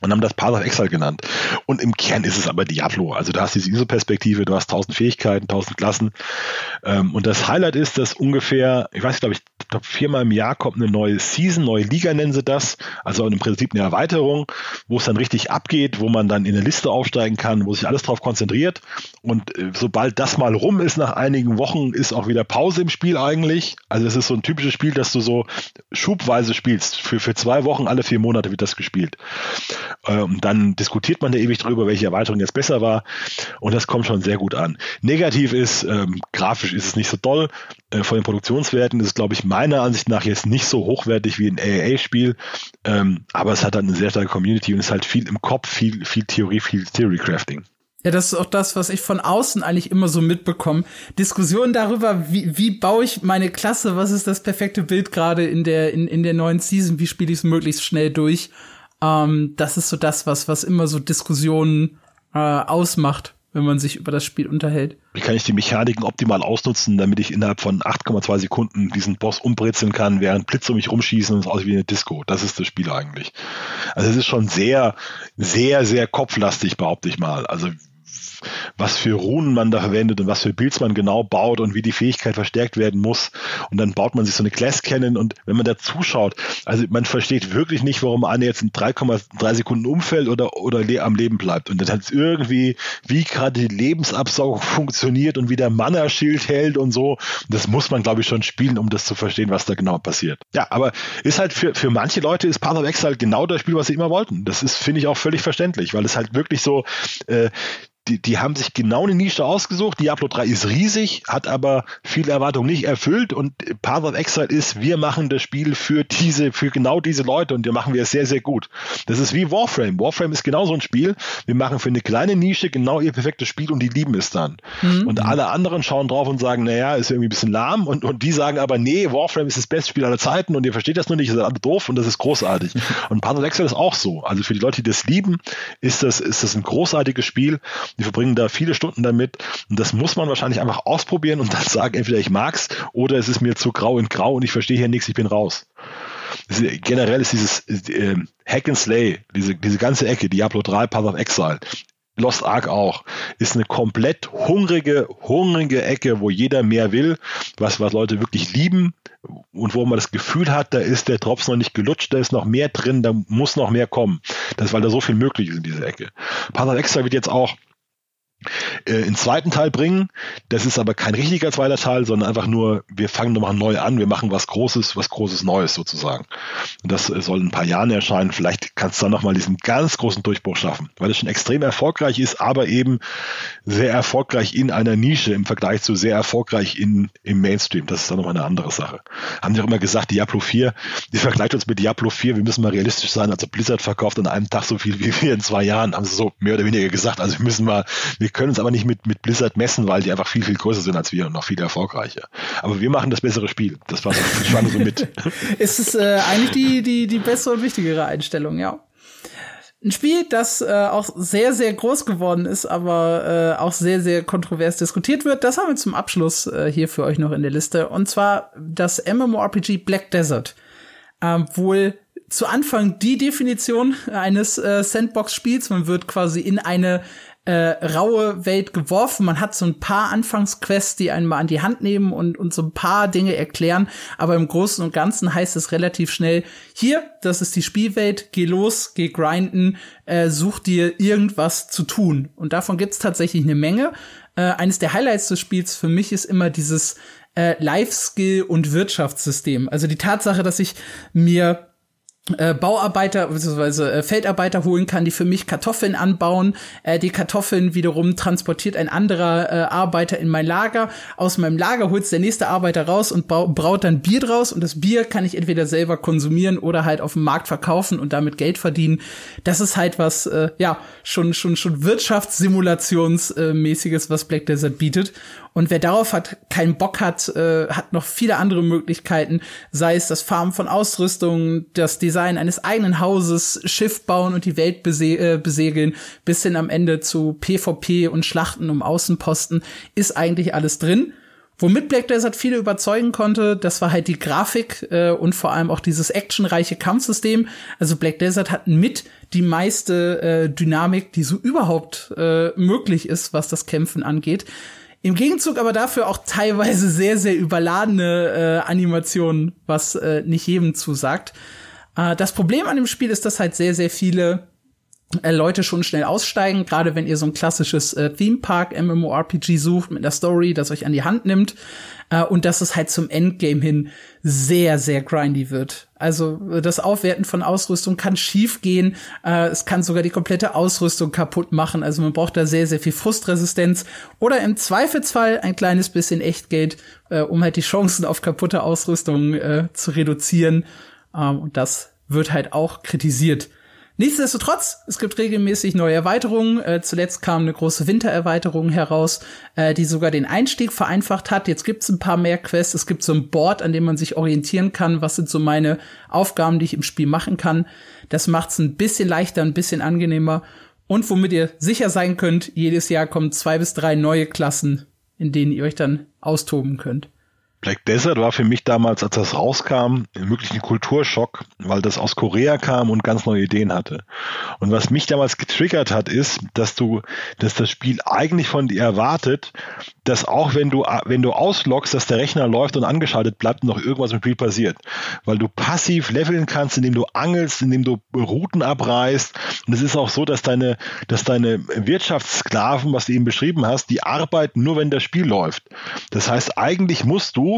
und haben das Path of Exile genannt. Und im Kern ist es aber Diablo. Also du hast diese ISO-Perspektive, du hast tausend Fähigkeiten, tausend Klassen. Ähm, und das Highlight ist, dass ungefähr, ich weiß, glaube ich, glaub, viermal im Jahr kommt eine neue Season, neue Liga nennen sie das. Also im Prinzip eine Erweiterung, wo es dann richtig abgeht, wo man dann in eine Liste aufsteigen kann, wo sich alles drauf konzentriert. Und äh, sobald das mal rum ist, nach einigen Wochen, ist auch wieder Pause im Spiel eigentlich. Also es ist so ein typisches Spiel, das du so schubweise spielst. Für, für zwei Wochen, alle vier Monate wird das gespielt. Ähm, dann diskutiert man da ewig drüber, welche Erweiterung jetzt besser war. Und das kommt schon sehr gut an. Negativ ist, ähm, grafisch ist es nicht so toll. Äh, von den Produktionswerten ist es, glaube ich, meiner Ansicht nach jetzt nicht so hochwertig wie ein AAA-Spiel. Ähm, aber es hat dann eine sehr starke Community und ist halt viel im Kopf, viel, viel Theorie, viel Theory-Crafting. Ja, das ist auch das, was ich von außen eigentlich immer so mitbekomme. Diskussionen darüber, wie, wie baue ich meine Klasse, was ist das perfekte Bild gerade in der, in, in der neuen Season, wie spiele ich es möglichst schnell durch. Ähm, das ist so das, was, was immer so Diskussionen äh, ausmacht, wenn man sich über das Spiel unterhält. Wie kann ich die Mechaniken optimal ausnutzen, damit ich innerhalb von 8,2 Sekunden diesen Boss umbrezeln kann, während Blitze um mich rumschießen und es aussieht wie eine Disco. Das ist das Spiel eigentlich. Also es ist schon sehr, sehr, sehr kopflastig, behaupte ich mal. Also was für Runen man da verwendet und was für Builds man genau baut und wie die Fähigkeit verstärkt werden muss. Und dann baut man sich so eine Class Cannon und wenn man da zuschaut, also man versteht wirklich nicht, warum Anne jetzt in 3,3 Sekunden umfällt oder, oder am Leben bleibt. Und dann hat es irgendwie, wie gerade die Lebensabsaugung funktioniert und wie der Mana-Schild hält und so. Das muss man, glaube ich, schon spielen, um das zu verstehen, was da genau passiert. Ja, aber ist halt für, für manche Leute ist Path of Exile genau das Spiel, was sie immer wollten. Das ist, finde ich, auch völlig verständlich, weil es halt wirklich so, äh, die, die haben sich genau eine Nische ausgesucht. Diablo 3 ist riesig, hat aber viele Erwartungen nicht erfüllt und Path of Exile ist, wir machen das Spiel für diese, für genau diese Leute und wir machen wir es sehr, sehr gut. Das ist wie Warframe. Warframe ist genau so ein Spiel. Wir machen für eine kleine Nische genau ihr perfektes Spiel und die lieben es dann. Mhm. Und alle anderen schauen drauf und sagen, naja, ist irgendwie ein bisschen lahm und, und die sagen aber, nee, Warframe ist das beste Spiel aller Zeiten und ihr versteht das nur nicht, ihr seid alle doof und das ist großartig. und Path of Exile ist auch so. Also für die Leute, die das lieben, ist das, ist das ein großartiges Spiel. Die verbringen da viele Stunden damit und das muss man wahrscheinlich einfach ausprobieren und dann sagen, entweder ich mag's oder es ist mir zu grau in grau und ich verstehe hier nichts, ich bin raus. Ist, generell ist dieses äh, Hack and Slay, diese, diese ganze Ecke, Diablo 3, Path of Exile, Lost Ark auch, ist eine komplett hungrige, hungrige Ecke, wo jeder mehr will, was, was Leute wirklich lieben und wo man das Gefühl hat, da ist der Drops noch nicht gelutscht, da ist noch mehr drin, da muss noch mehr kommen. Das ist, weil da so viel möglich ist in dieser Ecke. Path of Exile wird jetzt auch äh, in zweiten Teil bringen. Das ist aber kein richtiger zweiter Teil, sondern einfach nur, wir fangen nochmal neu an, wir machen was Großes, was Großes Neues sozusagen. Und das äh, soll in ein paar Jahren erscheinen. Vielleicht kannst du dann nochmal diesen ganz großen Durchbruch schaffen, weil es schon extrem erfolgreich ist, aber eben sehr erfolgreich in einer Nische im Vergleich zu sehr erfolgreich in, im Mainstream. Das ist dann nochmal eine andere Sache. Haben die auch immer gesagt, Diablo 4, die vergleicht uns mit Diablo 4, wir müssen mal realistisch sein, also Blizzard verkauft an einem Tag so viel wie wir in zwei Jahren, haben sie so mehr oder weniger gesagt. Also wir müssen mal, wir wir können uns aber nicht mit, mit Blizzard messen, weil die einfach viel, viel größer sind als wir und noch viel erfolgreicher. Aber wir machen das bessere Spiel. Das war das schwang so mit. es ist äh, eigentlich die, die, die bessere und wichtigere Einstellung, ja. Ein Spiel, das äh, auch sehr, sehr groß geworden ist, aber äh, auch sehr, sehr kontrovers diskutiert wird, das haben wir zum Abschluss äh, hier für euch noch in der Liste. Und zwar das MMORPG Black Desert. Ähm, wohl zu Anfang die Definition eines äh, Sandbox-Spiels. Man wird quasi in eine äh, raue Welt geworfen. Man hat so ein paar Anfangsquests, die einen mal an die Hand nehmen und, und so ein paar Dinge erklären. Aber im Großen und Ganzen heißt es relativ schnell, hier, das ist die Spielwelt, geh los, geh grinden, äh, such dir irgendwas zu tun. Und davon gibt's tatsächlich eine Menge. Äh, eines der Highlights des Spiels für mich ist immer dieses äh, Life-Skill- und Wirtschaftssystem. Also die Tatsache, dass ich mir äh, Bauarbeiter bzw. Äh, Feldarbeiter holen kann, die für mich Kartoffeln anbauen. Äh, die Kartoffeln wiederum transportiert ein anderer äh, Arbeiter in mein Lager. Aus meinem Lager holt der nächste Arbeiter raus und braut dann Bier draus und das Bier kann ich entweder selber konsumieren oder halt auf dem Markt verkaufen und damit Geld verdienen. Das ist halt was, äh, ja, schon schon schon Wirtschaftssimulationsmäßiges, was Black Desert bietet. Und wer darauf hat, keinen Bock hat, äh, hat noch viele andere Möglichkeiten, sei es das Farmen von Ausrüstung, das Design eines eigenen Hauses, Schiff bauen und die Welt bese äh, besegeln, bis hin am Ende zu PvP und Schlachten um Außenposten, ist eigentlich alles drin. Womit Black Desert viele überzeugen konnte, das war halt die Grafik äh, und vor allem auch dieses actionreiche Kampfsystem. Also Black Desert hat mit die meiste äh, Dynamik, die so überhaupt äh, möglich ist, was das Kämpfen angeht. Im Gegenzug aber dafür auch teilweise sehr, sehr überladene äh, Animationen, was äh, nicht jedem zusagt. Äh, das Problem an dem Spiel ist, dass halt sehr, sehr viele Leute schon schnell aussteigen, gerade wenn ihr so ein klassisches äh, Theme Park MMORPG sucht mit einer Story, das euch an die Hand nimmt äh, und dass es halt zum Endgame hin sehr sehr grindy wird. Also äh, das Aufwerten von Ausrüstung kann schief gehen, äh, es kann sogar die komplette Ausrüstung kaputt machen. Also man braucht da sehr sehr viel Frustresistenz oder im Zweifelsfall ein kleines bisschen Echtgeld, äh, um halt die Chancen auf kaputte Ausrüstung äh, zu reduzieren. Ähm, und das wird halt auch kritisiert. Nichtsdestotrotz, es gibt regelmäßig neue Erweiterungen. Äh, zuletzt kam eine große Wintererweiterung heraus, äh, die sogar den Einstieg vereinfacht hat. Jetzt gibt's ein paar mehr Quests. Es gibt so ein Board, an dem man sich orientieren kann. Was sind so meine Aufgaben, die ich im Spiel machen kann? Das macht's ein bisschen leichter, ein bisschen angenehmer. Und womit ihr sicher sein könnt, jedes Jahr kommen zwei bis drei neue Klassen, in denen ihr euch dann austoben könnt. Black Desert war für mich damals, als das rauskam, wirklich ein Kulturschock, weil das aus Korea kam und ganz neue Ideen hatte. Und was mich damals getriggert hat, ist, dass du, dass das Spiel eigentlich von dir erwartet, dass auch wenn du, wenn du ausloggst, dass der Rechner läuft und angeschaltet bleibt noch irgendwas im Spiel passiert. Weil du passiv leveln kannst, indem du angelst, indem du Routen abreißt. Und es ist auch so, dass deine, dass deine Wirtschaftssklaven, was du eben beschrieben hast, die arbeiten nur, wenn das Spiel läuft. Das heißt, eigentlich musst du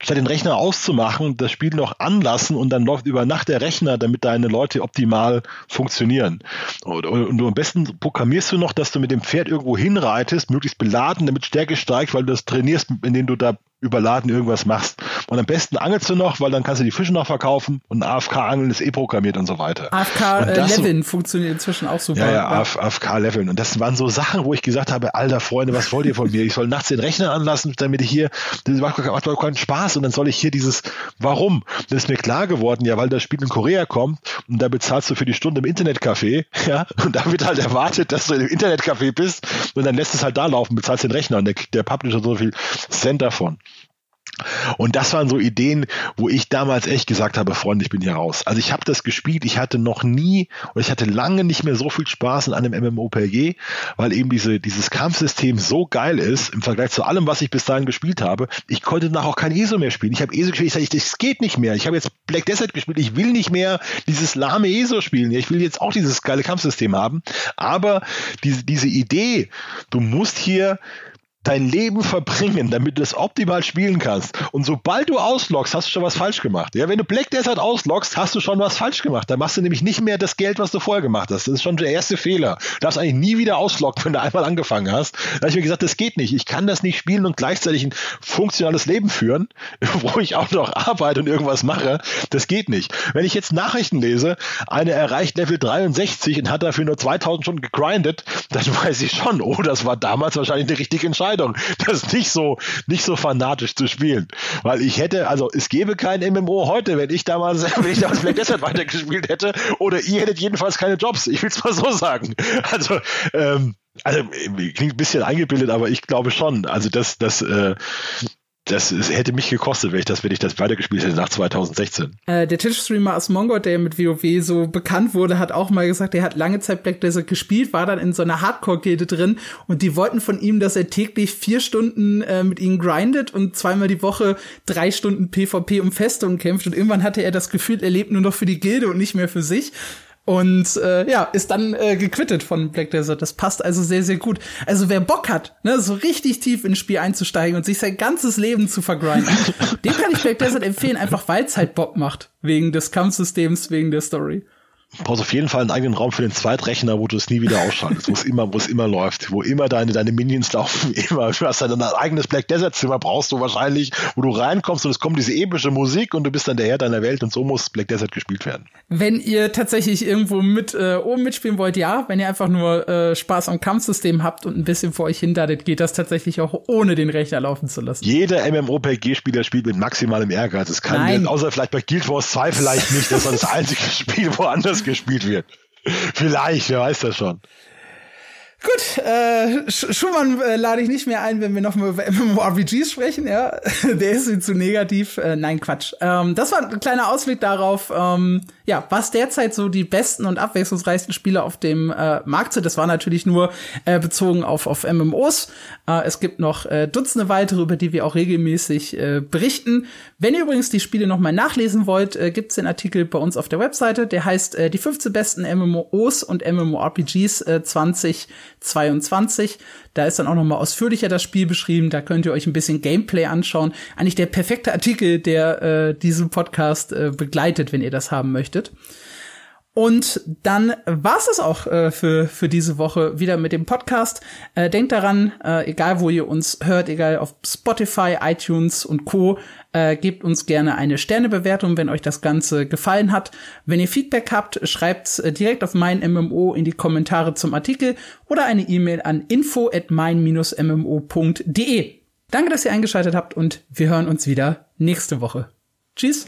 statt den Rechner auszumachen, das Spiel noch anlassen und dann läuft über Nacht der Rechner, damit deine Leute optimal funktionieren. Und, und, und am besten programmierst du noch, dass du mit dem Pferd irgendwo hinreitest, möglichst beladen, damit Stärke steigt, weil du das trainierst, indem du da überladen irgendwas machst. Und am besten angelst du noch, weil dann kannst du die Fische noch verkaufen und AFK-Angeln ist eh programmiert und so weiter. AFK-Leveln äh, funktioniert inzufischen auch super. Ja, ja, AFK-Leveln. Und das waren so Sachen, wo ich gesagt habe, alter Freunde, was wollt ihr von mir? Ich soll nachts den Rechner anlassen, damit ich hier, das macht, macht doch keinen Spaß und dann soll ich hier dieses, warum? Das ist mir klar geworden, ja, weil das Spiel in Korea kommt und da bezahlst du für die Stunde im Internetcafé, ja, und da wird halt erwartet, dass du im Internetcafé bist und dann lässt es halt da laufen, bezahlst den Rechner und der, der Publisher so viel Cent davon. Und das waren so Ideen, wo ich damals echt gesagt habe, Freunde, ich bin hier raus. Also ich habe das gespielt, ich hatte noch nie oder ich hatte lange nicht mehr so viel Spaß in einem MMOPG, weil eben diese, dieses Kampfsystem so geil ist im Vergleich zu allem, was ich bis dahin gespielt habe. Ich konnte danach auch kein ESO mehr spielen. Ich habe ESO gespielt, ich sage, das geht nicht mehr. Ich habe jetzt Black Desert gespielt, ich will nicht mehr dieses lahme ESO spielen. Ich will jetzt auch dieses geile Kampfsystem haben. Aber diese, diese Idee, du musst hier dein Leben verbringen, damit du es optimal spielen kannst. Und sobald du ausloggst, hast du schon was falsch gemacht. Ja, wenn du Black Desert ausloggst, hast du schon was falsch gemacht. Da machst du nämlich nicht mehr das Geld, was du vorher gemacht hast. Das ist schon der erste Fehler. Du darfst eigentlich nie wieder ausloggen, wenn du einmal angefangen hast. Da habe ich mir gesagt, das geht nicht. Ich kann das nicht spielen und gleichzeitig ein funktionales Leben führen, wo ich auch noch arbeite und irgendwas mache. Das geht nicht. Wenn ich jetzt Nachrichten lese, eine erreicht Level 63 und hat dafür nur 2000 Stunden gegrindet, dann weiß ich schon, oh, das war damals wahrscheinlich eine richtige Entscheidung. Entscheidung, das nicht so, nicht so fanatisch zu spielen. Weil ich hätte, also es gäbe kein MMO heute, wenn ich damals, wenn ich damals Black Desert weitergespielt hätte, oder ihr hättet jedenfalls keine Jobs. Ich will es mal so sagen. Also, ähm, also klingt ein bisschen eingebildet, aber ich glaube schon. Also das, das, äh, das hätte mich gekostet, wenn ich das, wenn ich das weitergespielt hätte nach 2016. Äh, der Twitch-Streamer Asmongot, der mit WoW so bekannt wurde, hat auch mal gesagt, er hat lange Zeit Black Desert gespielt, war dann in so einer Hardcore-Gilde drin und die wollten von ihm, dass er täglich vier Stunden äh, mit ihnen grindet und zweimal die Woche drei Stunden PvP um Festungen kämpft und irgendwann hatte er das Gefühl, er lebt nur noch für die Gilde und nicht mehr für sich. Und äh, ja, ist dann äh, gequittet von Black Desert. Das passt also sehr, sehr gut. Also wer Bock hat, ne, so richtig tief ins Spiel einzusteigen und sich sein ganzes Leben zu vergrinden, dem kann ich Black Desert empfehlen, einfach weil es halt Bock macht. Wegen des Kampfsystems, wegen der Story. Du brauchst auf jeden Fall einen eigenen Raum für den Zweitrechner, wo du es nie wieder ausschaltest, wo es immer, wo es immer läuft, wo immer deine, deine Minions laufen, immer. Du hast dein eigenes Black Desert Zimmer brauchst du wahrscheinlich, wo du reinkommst und es kommt diese epische Musik und du bist dann der Herr deiner Welt und so muss Black Desert gespielt werden. Wenn ihr tatsächlich irgendwo mit äh, oben mitspielen wollt, ja. Wenn ihr einfach nur äh, Spaß am Kampfsystem habt und ein bisschen vor euch hindadet, geht das tatsächlich auch ohne den Rechner laufen zu lassen. Jeder MMORPG-Spieler spielt mit maximalem Ehrgeiz. Es kann, Nein. außer vielleicht bei Guild Wars 2 vielleicht nicht, das war das einzige Spiel woanders gespielt wird. Vielleicht, wer weiß das schon. Gut, äh, Schumann äh, lade ich nicht mehr ein, wenn wir noch mal über MMORPGs sprechen, ja. Der ist mir zu negativ. Äh, nein, Quatsch. Ähm, das war ein kleiner Ausblick darauf, ähm, ja, was derzeit so die besten und abwechslungsreichsten Spiele auf dem äh, Markt sind. Das war natürlich nur äh, bezogen auf, auf MMOs. Äh, es gibt noch äh, Dutzende weitere, über die wir auch regelmäßig äh, berichten. Wenn ihr übrigens die Spiele noch mal nachlesen wollt, äh, gibt's den Artikel bei uns auf der Webseite. Der heißt äh, die 15 besten MMOs und MMORPGs äh, 20 22. Da ist dann auch noch mal ausführlicher das Spiel beschrieben. Da könnt ihr euch ein bisschen Gameplay anschauen. Eigentlich der perfekte Artikel, der äh, diesen Podcast äh, begleitet, wenn ihr das haben möchtet. Und dann war's es auch äh, für, für diese Woche wieder mit dem Podcast. Äh, denkt daran, äh, egal wo ihr uns hört, egal auf Spotify, iTunes und Co., äh, gebt uns gerne eine Sternebewertung, wenn euch das Ganze gefallen hat. Wenn ihr Feedback habt, schreibt's äh, direkt auf mein MMO in die Kommentare zum Artikel oder eine E-Mail an info at mein-mmo.de. Danke, dass ihr eingeschaltet habt und wir hören uns wieder nächste Woche. Tschüss!